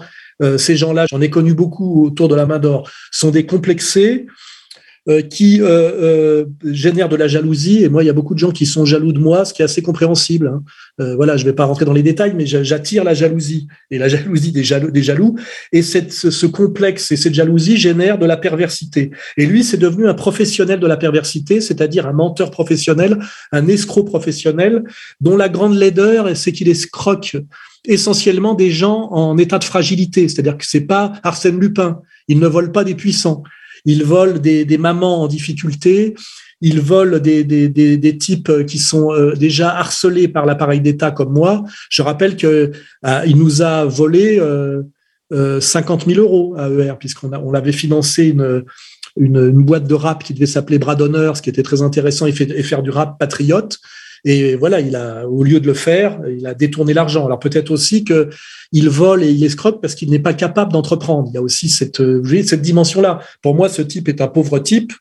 ces gens-là, j'en ai connu beaucoup autour de la main d'or, sont des complexés euh, qui euh, euh, génère de la jalousie. Et moi, il y a beaucoup de gens qui sont jaloux de moi, ce qui est assez compréhensible. Hein. Euh, voilà, je ne vais pas rentrer dans les détails, mais j'attire la jalousie et la jalousie des jaloux. Des jaloux et cette, ce, complexe et cette jalousie génère de la perversité. Et lui, c'est devenu un professionnel de la perversité, c'est-à-dire un menteur professionnel, un escroc professionnel, dont la grande laideur, c'est qu'il escroque essentiellement des gens en état de fragilité. C'est-à-dire que c'est pas Arsène Lupin. Il ne vole pas des puissants. Ils volent des, mamans en difficulté, ils volent des, types qui sont euh, déjà harcelés par l'appareil d'État comme moi. Je rappelle que euh, il nous a volé euh, 50 euh, 000 euros à ER, puisqu'on on avait financé une, boîte de rap qui devait s'appeler Bras d'honneur, ce qui était très intéressant, et, fait, et faire du rap patriote. Et voilà, il a, au lieu de le faire, il a détourné l'argent. Alors peut-être aussi que il vole et il escroque parce qu'il n'est pas capable d'entreprendre. Il y a aussi cette, cette dimension-là. Pour moi, ce type est un pauvre type,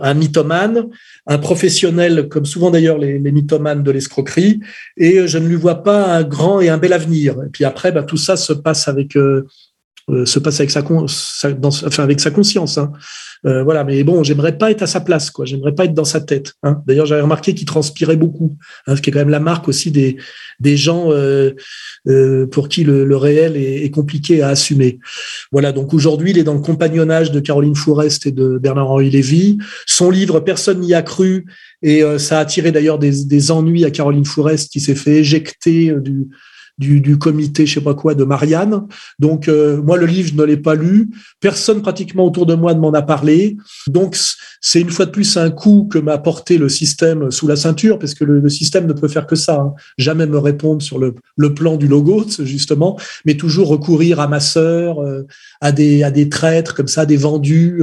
un mythomane, un professionnel, comme souvent d'ailleurs les, les, mythomanes de l'escroquerie, et je ne lui vois pas un grand et un bel avenir. Et puis après, bah, tout ça se passe avec, euh, euh se passe avec sa, sa dans, enfin, avec sa conscience. Hein. Euh, voilà, mais bon, j'aimerais pas être à sa place, quoi. J'aimerais pas être dans sa tête. Hein. D'ailleurs, j'avais remarqué qu'il transpirait beaucoup, hein, ce qui est quand même la marque aussi des des gens euh, euh, pour qui le, le réel est, est, compliqué à assumer. Voilà, donc aujourd'hui, il est dans le compagnonnage de Caroline Fourest et de Bernard-Henri Lévy. Son livre, personne n'y a cru, et euh, ça a attiré d'ailleurs des, des ennuis à Caroline Fourest qui s'est fait éjecter du du, du, comité, je sais pas quoi, de Marianne. Donc moi, le livre, je ne l'ai pas lu. Personne pratiquement autour de moi ne m'en a parlé. Donc c'est une fois de plus un coup que m'a porté le système sous la ceinture, parce que le, système ne peut faire que ça. Hein. Jamais me répondre sur le, le, plan du logo, justement, mais toujours recourir à ma sœur, à des à des traîtres comme ça, des vendus,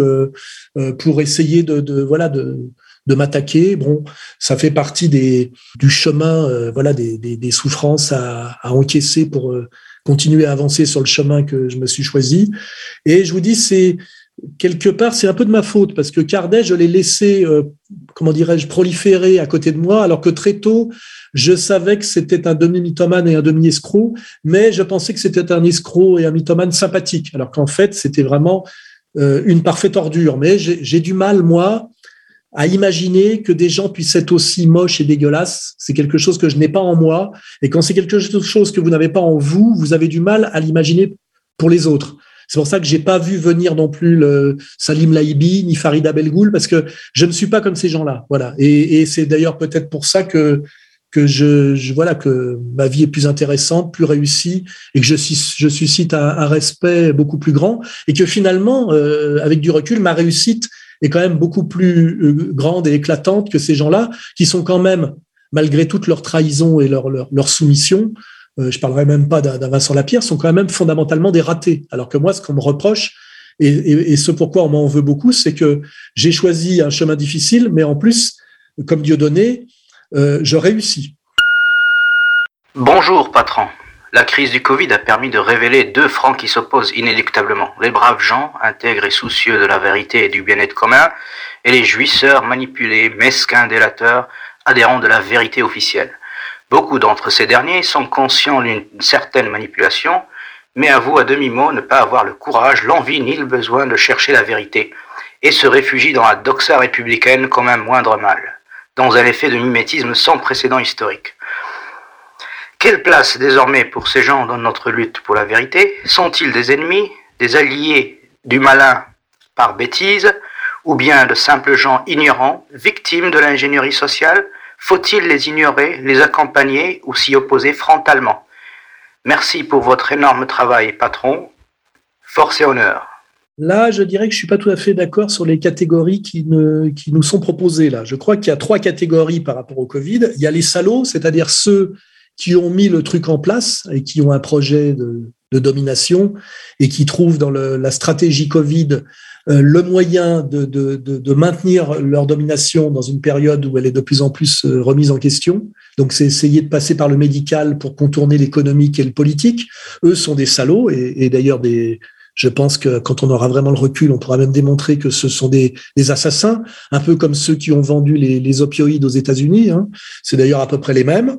pour essayer de, de voilà de de m'attaquer. Bon, ça fait partie des, du chemin, euh, voilà, des, des, souffrances à, à, encaisser pour euh, continuer à avancer sur le chemin que je me suis choisi. Et je vous dis, c'est quelque part, c'est un peu de ma faute parce que Cardet, je l'ai laissé, euh, comment dirais-je, proliférer à côté de moi, alors que très tôt, je savais que c'était un demi-mythomane et un demi-escroc, mais je pensais que c'était un escroc et un mythomane sympathique, alors qu'en fait, c'était vraiment une parfaite ordure. Mais j'ai du mal, moi, à imaginer que des gens puissent être aussi moches et dégueulasses. C'est quelque chose que je n'ai pas en moi. Et quand c'est quelque chose que vous n'avez pas en vous, vous avez du mal à l'imaginer pour les autres. C'est pour ça que j'ai pas vu venir non plus le Salim Laibi ni Farida Belgoul parce que je ne suis pas comme ces gens-là. Voilà. Et, c'est d'ailleurs peut-être pour ça que que je, je, voilà que ma vie est plus intéressante, plus réussie et que je, je suscite un, un respect beaucoup plus grand et que finalement, euh, avec du recul, ma réussite est quand même beaucoup plus euh, grande et éclatante que ces gens-là, qui sont quand même, malgré toute leur trahison et leur, leur, soumission, euh, je parlerai même pas d'un Vincent Lapierre, sont quand même fondamentalement des ratés. Alors que moi, ce qu'on me reproche, et, ce pourquoi on m'en veut beaucoup, c'est que j'ai choisi un chemin difficile, mais en plus, comme Dieu donné, euh, je réussis. Bonjour, patron. La crise du Covid a permis de révéler deux francs qui s'opposent inéluctablement. Les braves gens, intègres et soucieux de la vérité et du bien-être commun, et les jouisseurs manipulés, mesquins, délateurs, adhérents de la vérité officielle. Beaucoup d'entre ces derniers sont conscients d'une certaine manipulation, mais avouent à demi-mot ne pas avoir le courage, l'envie ni le besoin de chercher la vérité, et se réfugient dans la doxa républicaine comme un moindre mal, dans un effet de mimétisme sans précédent historique. Quelle place désormais pour ces gens dans notre lutte pour la vérité? Sont-ils des ennemis, des alliés du malin par bêtise, ou bien de simples gens ignorants, victimes de l'ingénierie sociale? Faut-il les ignorer, les accompagner ou s'y opposer frontalement? Merci pour votre énorme travail, patron. Force et honneur. Là, je dirais que je suis pas tout à fait d'accord sur les catégories qui, ne, qui nous sont proposées là. Je crois qu'il y a trois catégories par rapport au Covid. Il y a les salauds, c'est-à-dire ceux qui ont mis le truc en place et qui ont un projet de, domination et qui trouvent dans la stratégie Covid euh, le moyen de, maintenir leur domination dans une période où elle est de plus en plus euh, remise en question. Donc, c'est essayer de passer par le médical pour contourner l'économique et le politique. Eux sont des salauds et d'ailleurs des, je pense que quand on aura vraiment le recul, on pourra même démontrer que ce sont des, assassins, un peu comme ceux qui ont vendu les, opioïdes aux États-Unis. Hein. C'est d'ailleurs à peu près les mêmes.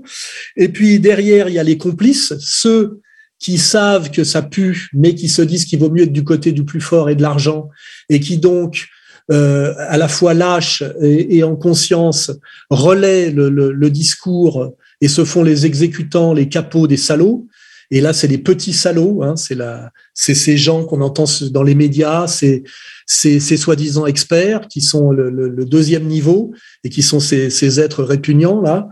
Et puis derrière, il y a les complices, ceux qui savent que ça pue, mais qui se disent qu'il vaut mieux être du côté du plus fort et de l'argent, et qui donc euh, à la fois lâchent et, en conscience relaient le, le, le discours et se font les exécutants, les capots des salauds. Et là, c'est les petits salauds, hein, c'est la, c'est ces gens qu'on entend dans les médias, c'est ces, ces soi-disant experts qui sont le, le, le, deuxième niveau et qui sont ces, ces êtres répugnants là,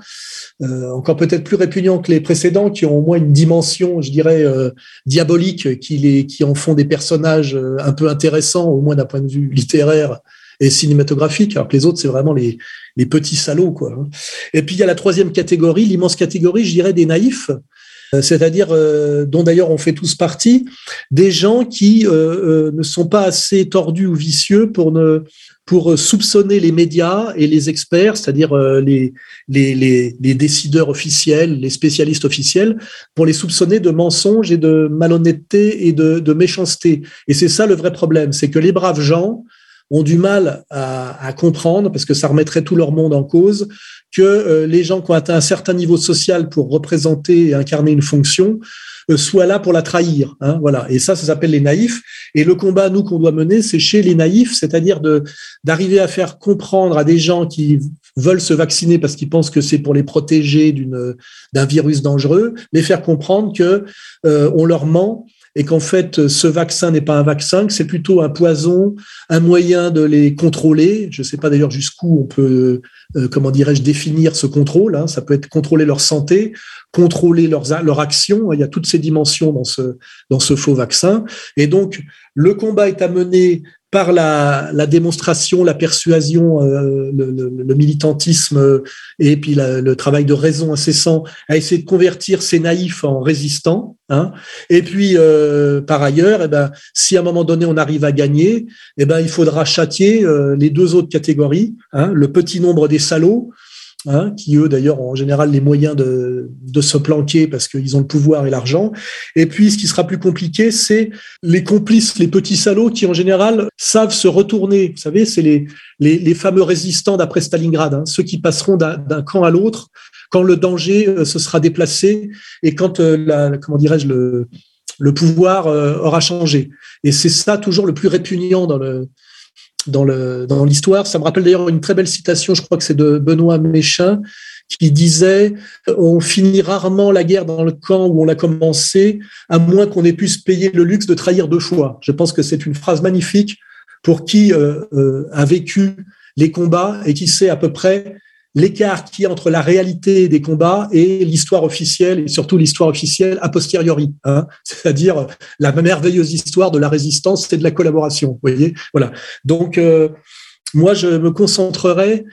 euh, encore peut-être plus répugnants que les précédents, qui ont au moins une dimension, je dirais, euh, diabolique, qui les, qui en font des personnages euh, un peu intéressants, au moins d'un point de vue littéraire et cinématographique, alors que les autres, c'est vraiment les, les petits salauds. Quoi. Hein. Et puis il y a la troisième catégorie, l'immense catégorie, je dirais, des naïfs, c'est-à-dire euh, dont d'ailleurs on fait tous partie, des gens qui euh, ne sont pas assez tordus ou vicieux pour ne pour soupçonner les médias et les experts, c'est-à-dire les, les, les, les, décideurs officiels, les spécialistes officiels, pour les soupçonner de mensonges et de malhonnêteté et de, de méchanceté. Et c'est ça le vrai problème, c'est que les braves gens ont du mal à, comprendre, parce que ça remettrait tout leur monde en cause, que euh, les gens qui ont atteint un certain niveau social pour représenter et incarner une fonction euh, soient là pour la trahir. Hein, voilà. Et ça, ça s'appelle les naïfs. Et le combat, nous, qu'on doit mener, c'est chez les naïfs, c'est-à-dire d'arriver à faire comprendre à des gens qui veulent se vacciner parce qu'ils pensent que c'est pour les protéger d'un virus dangereux, mais faire comprendre que euh, on leur ment et qu'en fait, ce vaccin n'est pas un vaccin, que c'est plutôt un poison, un moyen de les contrôler. Je ne sais pas d'ailleurs jusqu'où on peut, euh, comment dirais-je, définir ce contrôle. Hein. Ça peut être contrôler leur santé, contrôler leurs, leur action. Il y a toutes ces dimensions dans ce, dans ce faux vaccin. Et donc, le combat est à mener par la, la, démonstration, la persuasion, euh, le, le, le, militantisme euh, et puis la, le travail de raison incessant à essayer de convertir ces naïfs en résistants. Hein. Et puis, euh, par ailleurs, eh ben, si à un moment donné on arrive à gagner, eh ben, il faudra châtier euh, les deux autres catégories, hein, le petit nombre des salauds Hein, qui eux d'ailleurs ont en général les moyens de, se planquer parce qu'ils ont le pouvoir et l'argent. Et puis ce qui sera plus compliqué, c'est les complices, les petits salauds qui en général savent se retourner. Vous savez, c'est les, fameux résistants d'après Stalingrad, hein, ceux qui passeront d'un camp à l'autre quand le danger euh, se sera déplacé et quand euh, la, comment dirais-je le, le pouvoir euh, aura changé. Et c'est ça toujours le plus répugnant dans le dans l'histoire. Ça me rappelle d'ailleurs une très belle citation, je crois que c'est de Benoît Méchin, qui disait on finit rarement la guerre dans le camp où on l'a commencé, à moins qu'on ait pu se payer le luxe de trahir deux fois. Je pense que c'est une phrase magnifique pour qui euh, euh, a vécu les combats et qui sait à peu près l'écart qui est entre la réalité des combats et l'histoire officielle, et surtout l'histoire officielle a posteriori, hein, c'est-à-dire la merveilleuse histoire de la résistance et de la collaboration. Vous voyez, voilà. Donc, euh, moi, je me concentrerai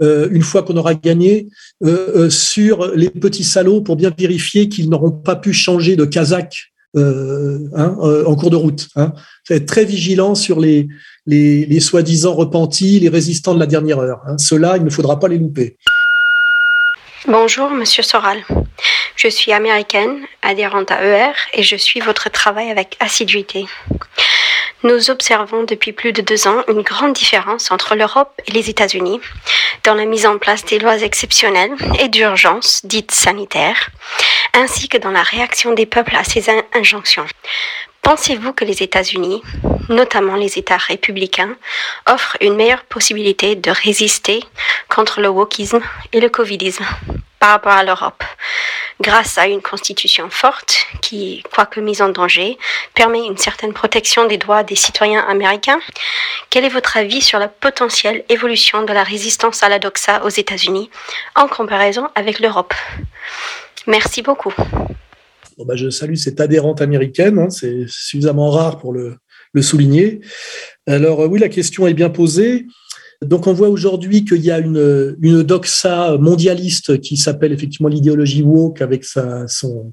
euh, une fois qu'on aura gagné, euh, euh sur les petits salauds pour bien vérifier qu'ils n'auront pas pu changer de Kazakh euh, hein, euh, en cours de route. Hein. Être très vigilant sur les, les, soi-disant repentis, les résistants de la dernière heure. Hein. Ceux-là, il ne faudra pas les louper. Bonjour, Monsieur Soral. Je suis américaine, adhérente à ER, et je suis votre travail avec assiduité. Nous observons depuis plus de deux ans une grande différence entre l'Europe et les États-Unis dans la mise en place des lois exceptionnelles et d'urgence dites sanitaires, ainsi que dans la réaction des peuples à ces injonctions. Pensez-vous que les États-Unis, notamment les États républicains, offrent une meilleure possibilité de résister contre le wokisme et le covidisme par rapport à l'Europe? Grâce à une constitution forte qui, quoique mise en danger, permet une certaine protection des droits des citoyens américains? Quel est votre avis sur la potentielle évolution de la résistance à la doxa aux États-Unis en comparaison avec l'Europe? Merci beaucoup. Bon bah je salue cette adhérente américaine, hein, c'est suffisamment rare pour le, souligner. Alors oui, la question est bien posée. Donc on voit aujourd'hui qu'il y a une, une doxa mondialiste qui s'appelle effectivement l'idéologie woke avec sa, son,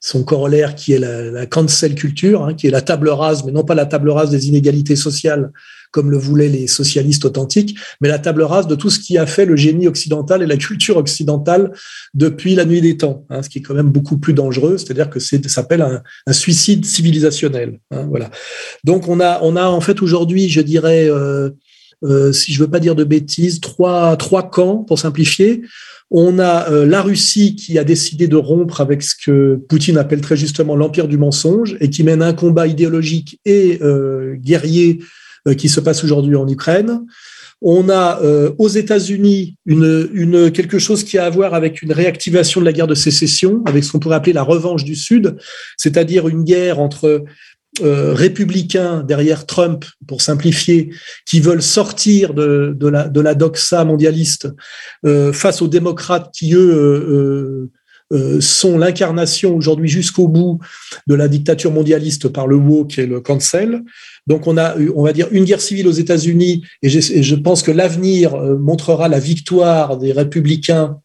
son corollaire qui est la, cancel culture, hein, qui est la table rase, mais non pas la table rase des inégalités sociales comme le voulaient les socialistes authentiques, mais la table rase de tout ce qui a fait le génie occidental et la culture occidentale depuis la nuit des temps, hein, ce qui est quand même beaucoup plus dangereux, c'est-à-dire que c'est s'appelle un, un, suicide civilisationnel. Hein, voilà. Donc on a on a en fait aujourd'hui, je dirais. Euh, si je veux pas dire de bêtises, trois, trois camps pour simplifier. On a euh, la Russie qui a décidé de rompre avec ce que Poutine appelle très justement l'empire du mensonge et qui mène un combat idéologique et euh, guerrier euh, qui se passe aujourd'hui en Ukraine. On a euh, aux États-Unis une, une, quelque chose qui a à voir avec une réactivation de la guerre de sécession, avec ce qu'on pourrait appeler la revanche du Sud, c'est-à-dire une guerre entre euh, républicains derrière Trump, pour simplifier, qui veulent sortir de, la, doxa mondialiste euh, face aux démocrates qui, eux, euh, sont l'incarnation aujourd'hui jusqu'au bout de la dictature mondialiste par le woke et le cancel. Donc on a, on va dire, une guerre civile aux États-Unis, et, et, je pense que l'avenir montrera la victoire des républicains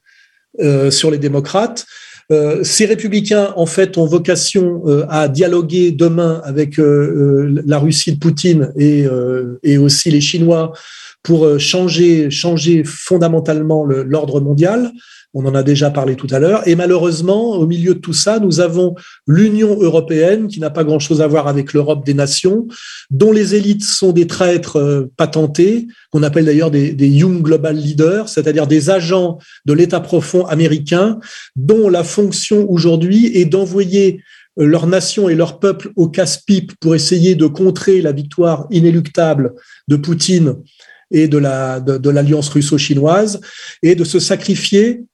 sur les démocrates. Euh, ces républicains, en fait, ont vocation euh, à dialoguer demain avec euh, la Russie de Poutine et, aussi les Chinois pour changer fondamentalement l'ordre mondial. On en a déjà parlé tout à l'heure. Et malheureusement, au milieu de tout ça, nous avons l'Union européenne, qui n'a pas grand-chose à voir avec l'Europe des nations, dont les élites sont des traîtres euh, patentés, qu'on appelle d'ailleurs des, Young Global Leaders, c'est-à-dire des agents de l'État profond américain, dont la fonction aujourd'hui est d'envoyer euh, leur nation et leur peuple au casse-pipe pour essayer de contrer la victoire inéluctable de Poutine et de la de, de l'alliance russo-chinoise et de se sacrifier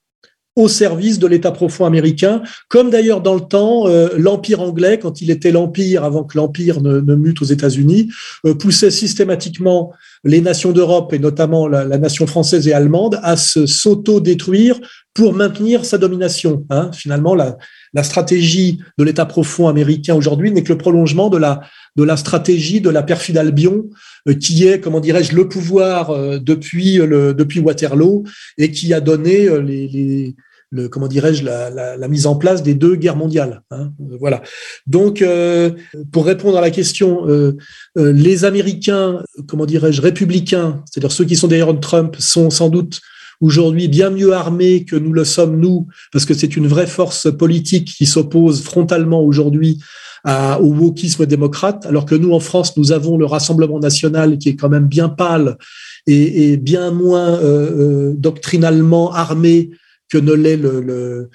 au service de l'État profond américain, comme d'ailleurs dans le temps, euh, l'Empire anglais, quand il était l'Empire, avant que l'Empire ne, ne, mute aux États-Unis, euh, poussait systématiquement les nations d'Europe, et notamment la, nation française et allemande, à se s'auto-détruire pour maintenir sa domination. Hein. Finalement, la, stratégie de l'État profond américain aujourd'hui n'est que le prolongement de la, de la stratégie de la perfide Albion, euh, qui est, comment dirais-je, le pouvoir depuis, le, depuis Waterloo et qui a donné les le, comment dirais-je, la, la, la, mise en place des deux guerres mondiales. Hein, voilà. Donc, euh, pour répondre à la question, euh, euh, les Américains, comment dirais-je, républicains, c'est-à-dire ceux qui sont derrière Trump, sont sans doute aujourd'hui bien mieux armés que nous le sommes nous, parce que c'est une vraie force politique qui s'oppose frontalement aujourd'hui au wokisme démocrate, alors que nous, en France, nous avons le Rassemblement national qui est quand même bien pâle et, et bien moins euh, doctrinalement armé que ne l'est le,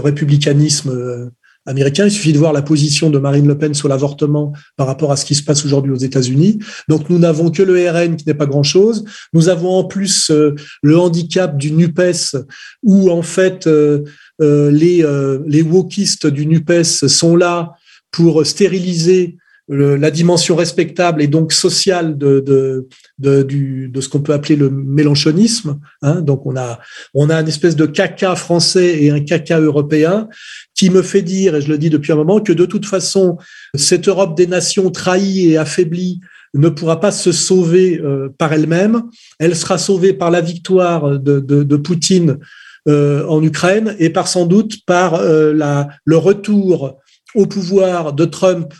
républicanisme américain. Il suffit de voir la position de Marine Le Pen sur l'avortement par rapport à ce qui se passe aujourd'hui aux États-Unis. Donc nous n'avons que le RN qui n'est pas grand-chose. Nous avons en plus euh, le handicap du NUPES où en fait euh, euh, les, les wokistes du NUPES sont là pour stériliser la dimension respectable et donc sociale de, de, de, du, de ce qu'on peut appeler le mélanchonisme. Hein. Donc on a, on a une espèce de caca français et un caca européen qui me fait dire, et je le dis depuis un moment, que de toute façon, cette Europe des nations trahie et affaiblie ne pourra pas se sauver euh, par elle-même. Elle sera sauvée par la victoire de, de, de Poutine euh, en Ukraine et par sans doute par euh, la, le retour au pouvoir de Trump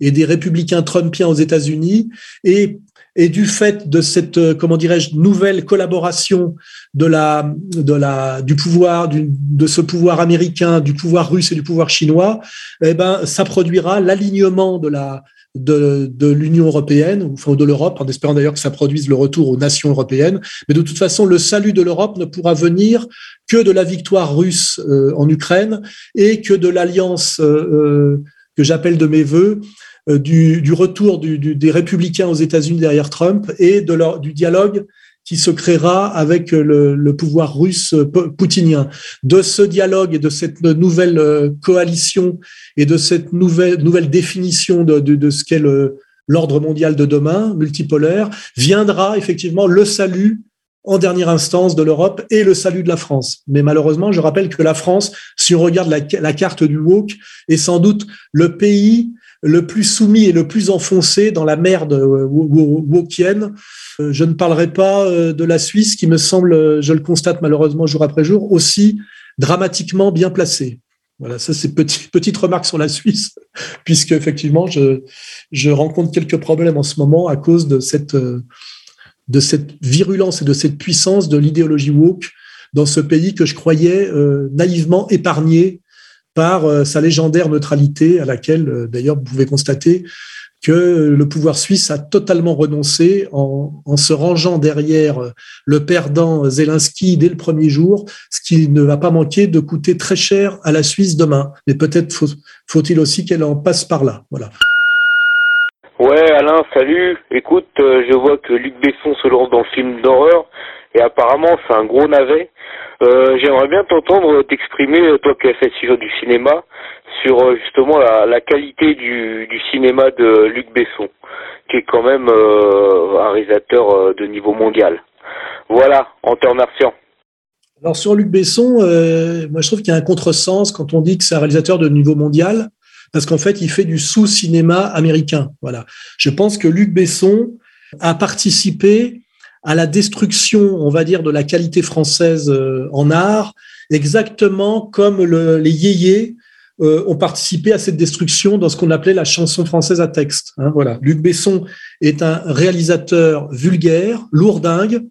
et des républicains trumpiens aux États-Unis et et du fait de cette comment dirais-je nouvelle collaboration de la de la du pouvoir de ce pouvoir américain du pouvoir russe et du pouvoir chinois eh ben ça produira l'alignement de la de, de l'Union européenne, enfin de l'Europe, en espérant d'ailleurs que ça produise le retour aux nations européennes. Mais de toute façon, le salut de l'Europe ne pourra venir que de la victoire russe euh, en Ukraine et que de l'alliance euh, euh que j'appelle de mes voeux euh, du, du, retour du, du, des républicains aux États-Unis derrière Trump et de leur, du dialogue qui se créera avec le, le, pouvoir russe poutinien. De ce dialogue et de cette nouvelle euh, coalition et de cette nouvelle, nouvelle définition de, de, de ce qu'est l'ordre mondial de demain, multipolaire, viendra effectivement le salut en dernière instance de l'Europe et le salut de la France. Mais malheureusement, je rappelle que la France, si on regarde la, la carte du woke, est sans doute le pays le plus soumis et le plus enfoncé dans la merde euh, wokienne. Euh, je ne parlerai pas euh, de la Suisse qui me semble, je le constate malheureusement jour après jour, aussi dramatiquement bien placée. Voilà, ça c'est petite remarque sur la Suisse, puisque effectivement je rencontre quelques problèmes en ce moment à cause de cette de cette virulence et de cette puissance de l'idéologie woke dans ce pays que je croyais naïvement épargné par euh, sa légendaire neutralité à laquelle, euh, d'ailleurs, vous pouvez constater que le pouvoir suisse a totalement renoncé en, se rangeant derrière euh, le perdant Zelensky dès le premier jour, ce qui ne va pas manquer de coûter très cher à la Suisse demain. Mais peut-être faut-il aussi qu'elle en passe par là. Voilà. Ouais, Alain, salut. Écoute, je vois que Luc Besson se lance dans le film d'horreur et apparemment c'est un gros navet. Euh, J'aimerais bien t'entendre t'exprimer, toi qui as fait suivre du cinéma, sur euh, justement la, la qualité du, du, cinéma de Luc Besson, qui est quand même euh, un réalisateur euh, de niveau mondial. Voilà, en te remerciant. Alors sur Luc Besson, euh, moi je trouve qu'il y a un contresens quand on dit que c'est un réalisateur de niveau mondial, parce qu'en fait il fait du sous-cinéma américain. Voilà. Je pense que Luc Besson a participé à la destruction, on va dire, de la qualité française euh, en art, exactement comme le, les yéyés euh, ont participé à cette destruction dans ce qu'on appelait la chanson française à texte. Hein, voilà. Luc Besson est un réalisateur vulgaire, lourdingue,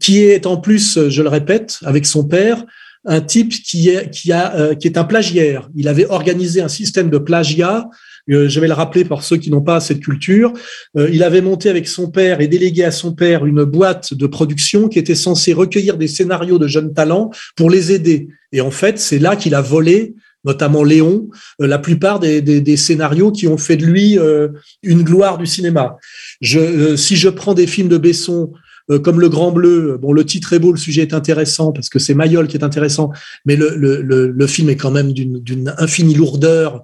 qui est en plus, je le répète, avec son père, un type qui est, qui a, euh, qui est un plagiaire. Il avait organisé un système de plagiat je vais le rappeler pour ceux qui n'ont pas cette culture. Euh, il avait monté avec son père et délégué à son père une boîte de production qui était censée recueillir des scénarios de jeunes talents pour les aider. Et en fait, c'est là qu'il a volé notamment Léon, euh, la plupart des, scénarios qui ont fait de lui une gloire du cinéma. Si je prends des films de Besson euh, comme Le Grand Bleu. Bon, le titre est beau, le sujet est intéressant parce que c'est Mayol qui est intéressant, mais le, film est quand même d'une infinie lourdeur euh,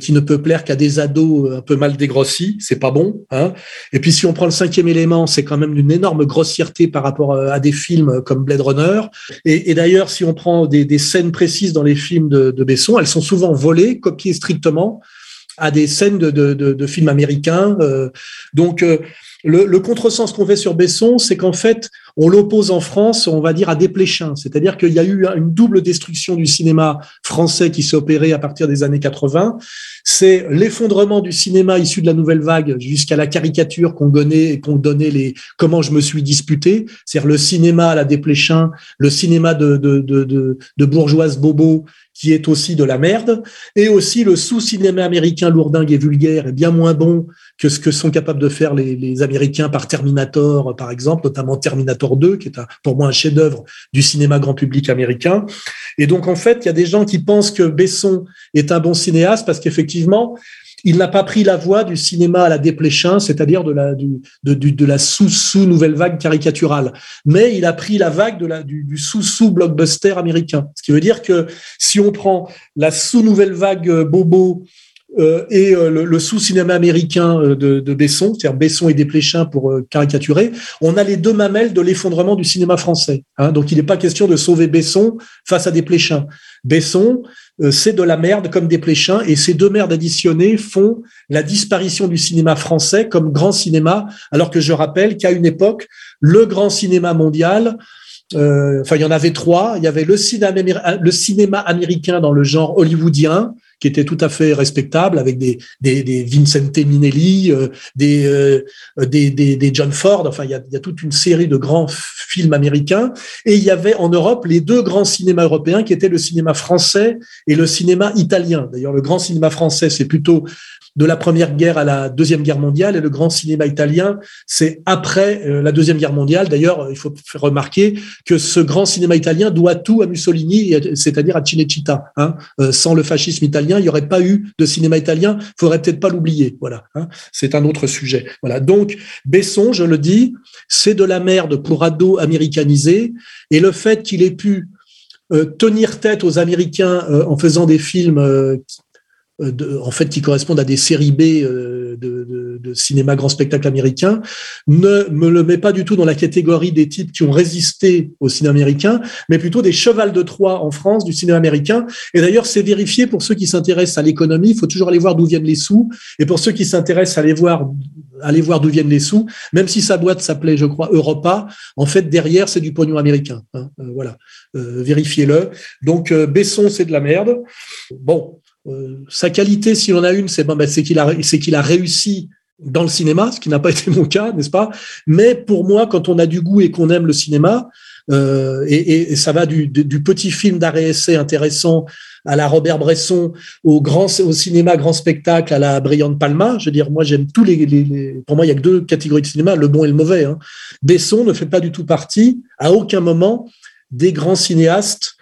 qui ne peut plaire qu'à des ados un peu mal dégrossis, c'est pas bon. Hein et puis si on prend le cinquième élément, c'est quand même d'une énorme grossièreté par rapport à des films comme Blade Runner. Et, d'ailleurs, si on prend des, scènes précises dans les films de, Besson, elles sont souvent volées, copiées strictement à des scènes de, films américains. Euh, donc, euh, le, le contresens qu'on fait sur Besson, c'est qu'en fait, on l'oppose en France, on va dire, à Desplechin. C'est-à-dire qu'il y a eu une double destruction du cinéma français qui s'est opérée à partir des années 80. C'est l'effondrement du cinéma issu de la nouvelle vague jusqu'à la caricature qu'on donnait, qu'on donnait les comment je me suis disputé. C'est-à-dire le cinéma à la Desplechin, le cinéma de, de, de, de, de bourgeoise bobo qui est aussi de la merde, et aussi le sous-cinéma américain lourdingue et vulgaire est bien moins bon que ce que sont capables de faire les, Américains par Terminator, par exemple, notamment Terminator 2, qui est pour moi un chef-d'œuvre du cinéma grand public américain. Et donc, en fait, il y a des gens qui pensent que Besson est un bon cinéaste parce qu'effectivement, il n'a pas pris la voie du cinéma à la dépléchin, c'est-à-dire de la, sous-sous nouvelle vague caricaturale. Mais il a pris la vague de la, du, sous-sous blockbuster américain. Ce qui veut dire que si on prend la sous-nouvelle vague euh, bobo et euh, le, sous-cinéma américain de, de Besson, c'est-à-dire Besson et Desplechin pour caricaturer, on a les deux mamelles de l'effondrement du cinéma français. Hein. Donc il n'est pas question de sauver Besson face à Desplechin. Besson, euh, c'est de la merde comme des pléchins, et ces deux merdes additionnées font la disparition du cinéma français comme grand cinéma, alors que je rappelle qu'à une époque, le grand cinéma mondial, euh, enfin il y en avait trois, il y avait le cinéma américain dans le genre hollywoodien, qui était tout à fait respectable avec des, des, des Vincente Minelli, euh, des, euh, des, des, des, John Ford. Enfin, il y, a, toute une série de grands films américains. Et il y avait en Europe les deux grands cinémas européens qui étaient le cinéma français et le cinéma italien. D'ailleurs, le grand cinéma français, c'est plutôt de la Première Guerre à la Deuxième Guerre mondiale et le grand cinéma italien, c'est après euh, la Deuxième Guerre mondiale. D'ailleurs, il faut faire remarquer que ce grand cinéma italien doit tout à Mussolini, c'est-à-dire à Cinecittà. Hein. Sans le fascisme italien, il n'y aurait pas eu de cinéma italien. Il faudrait peut-être pas l'oublier. Voilà, hein. c'est un autre sujet. Voilà. Donc Besson, je le dis, c'est de la merde pour ados américanisés et le fait qu'il ait pu euh, tenir tête aux Américains en faisant des films euh, en fait, qui correspondent à des séries B euh, de, de, de, cinéma grand spectacle américain, ne me le met pas du tout dans la catégorie des types qui ont résisté au cinéma américain, mais plutôt des chevals de Troie en France du cinéma américain. Et d'ailleurs, c'est vérifié pour ceux qui s'intéressent à l'économie. Il faut toujours aller voir d'où viennent les sous. Et pour ceux qui s'intéressent à aller voir aller voir d'où viennent les sous, même si sa boîte s'appelait, je crois, Europa, en fait, derrière, c'est du pognon américain. Hein. Euh, voilà, vérifiez-le. Donc, Besson, c'est de la merde. Bon, euh, sa qualité, s'il en a une, c'est ben, qu'il a, a réussi dans le cinéma, ce qui n'a pas été mon cas, n'est-ce pas? Mais pour moi, quand on a du goût et qu'on aime le cinéma, euh, et, et, ça va du, du petit film d'arrêt essai intéressant à la Robert Bresson, au grand au cinéma grand spectacle, à la Brillante Palma. Je veux dire, moi j'aime tous les, les, Pour moi, il y a que deux catégories de cinéma, le bon et le mauvais. Hein. Besson ne fait pas du tout partie, à aucun moment, des grands cinéastes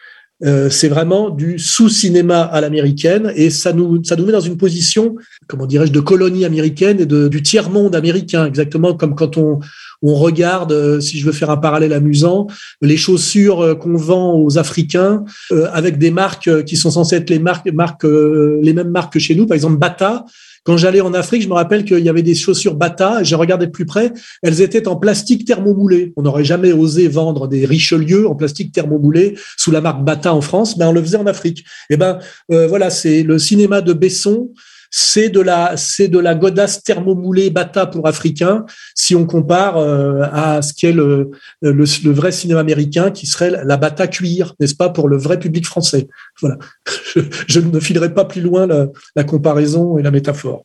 euh, c'est vraiment du sous-cinéma à l'américaine et ça nous, ça nous met dans une position, comment dirais-je, de colonie américaine et de, du tiers-monde américain, exactement comme quand on, on regarde, euh, si je veux faire un parallèle amusant, les chaussures euh, qu'on vend aux Africains avec des marques qui sont censées être les marques, marques les mêmes marques que chez nous, par exemple Bata, quand j'allais en Afrique, je me rappelle qu'il y avait des chaussures Bata, j'ai regardé de plus près, elles étaient en plastique thermomoulé. On n'aurait jamais osé vendre des Richelieu en plastique thermomoulé sous la marque Bata en France, mais on le faisait en Afrique. Et eh ben euh, voilà, c'est le cinéma de Besson c'est de la c'est de la godasse thermomoulée bata pour africains si on compare euh, à ce qu'est le, le, vrai cinéma américain qui serait la bata cuir n'est-ce pas pour le vrai public français. Voilà. Je, ne filerai pas plus loin la, la comparaison et la métaphore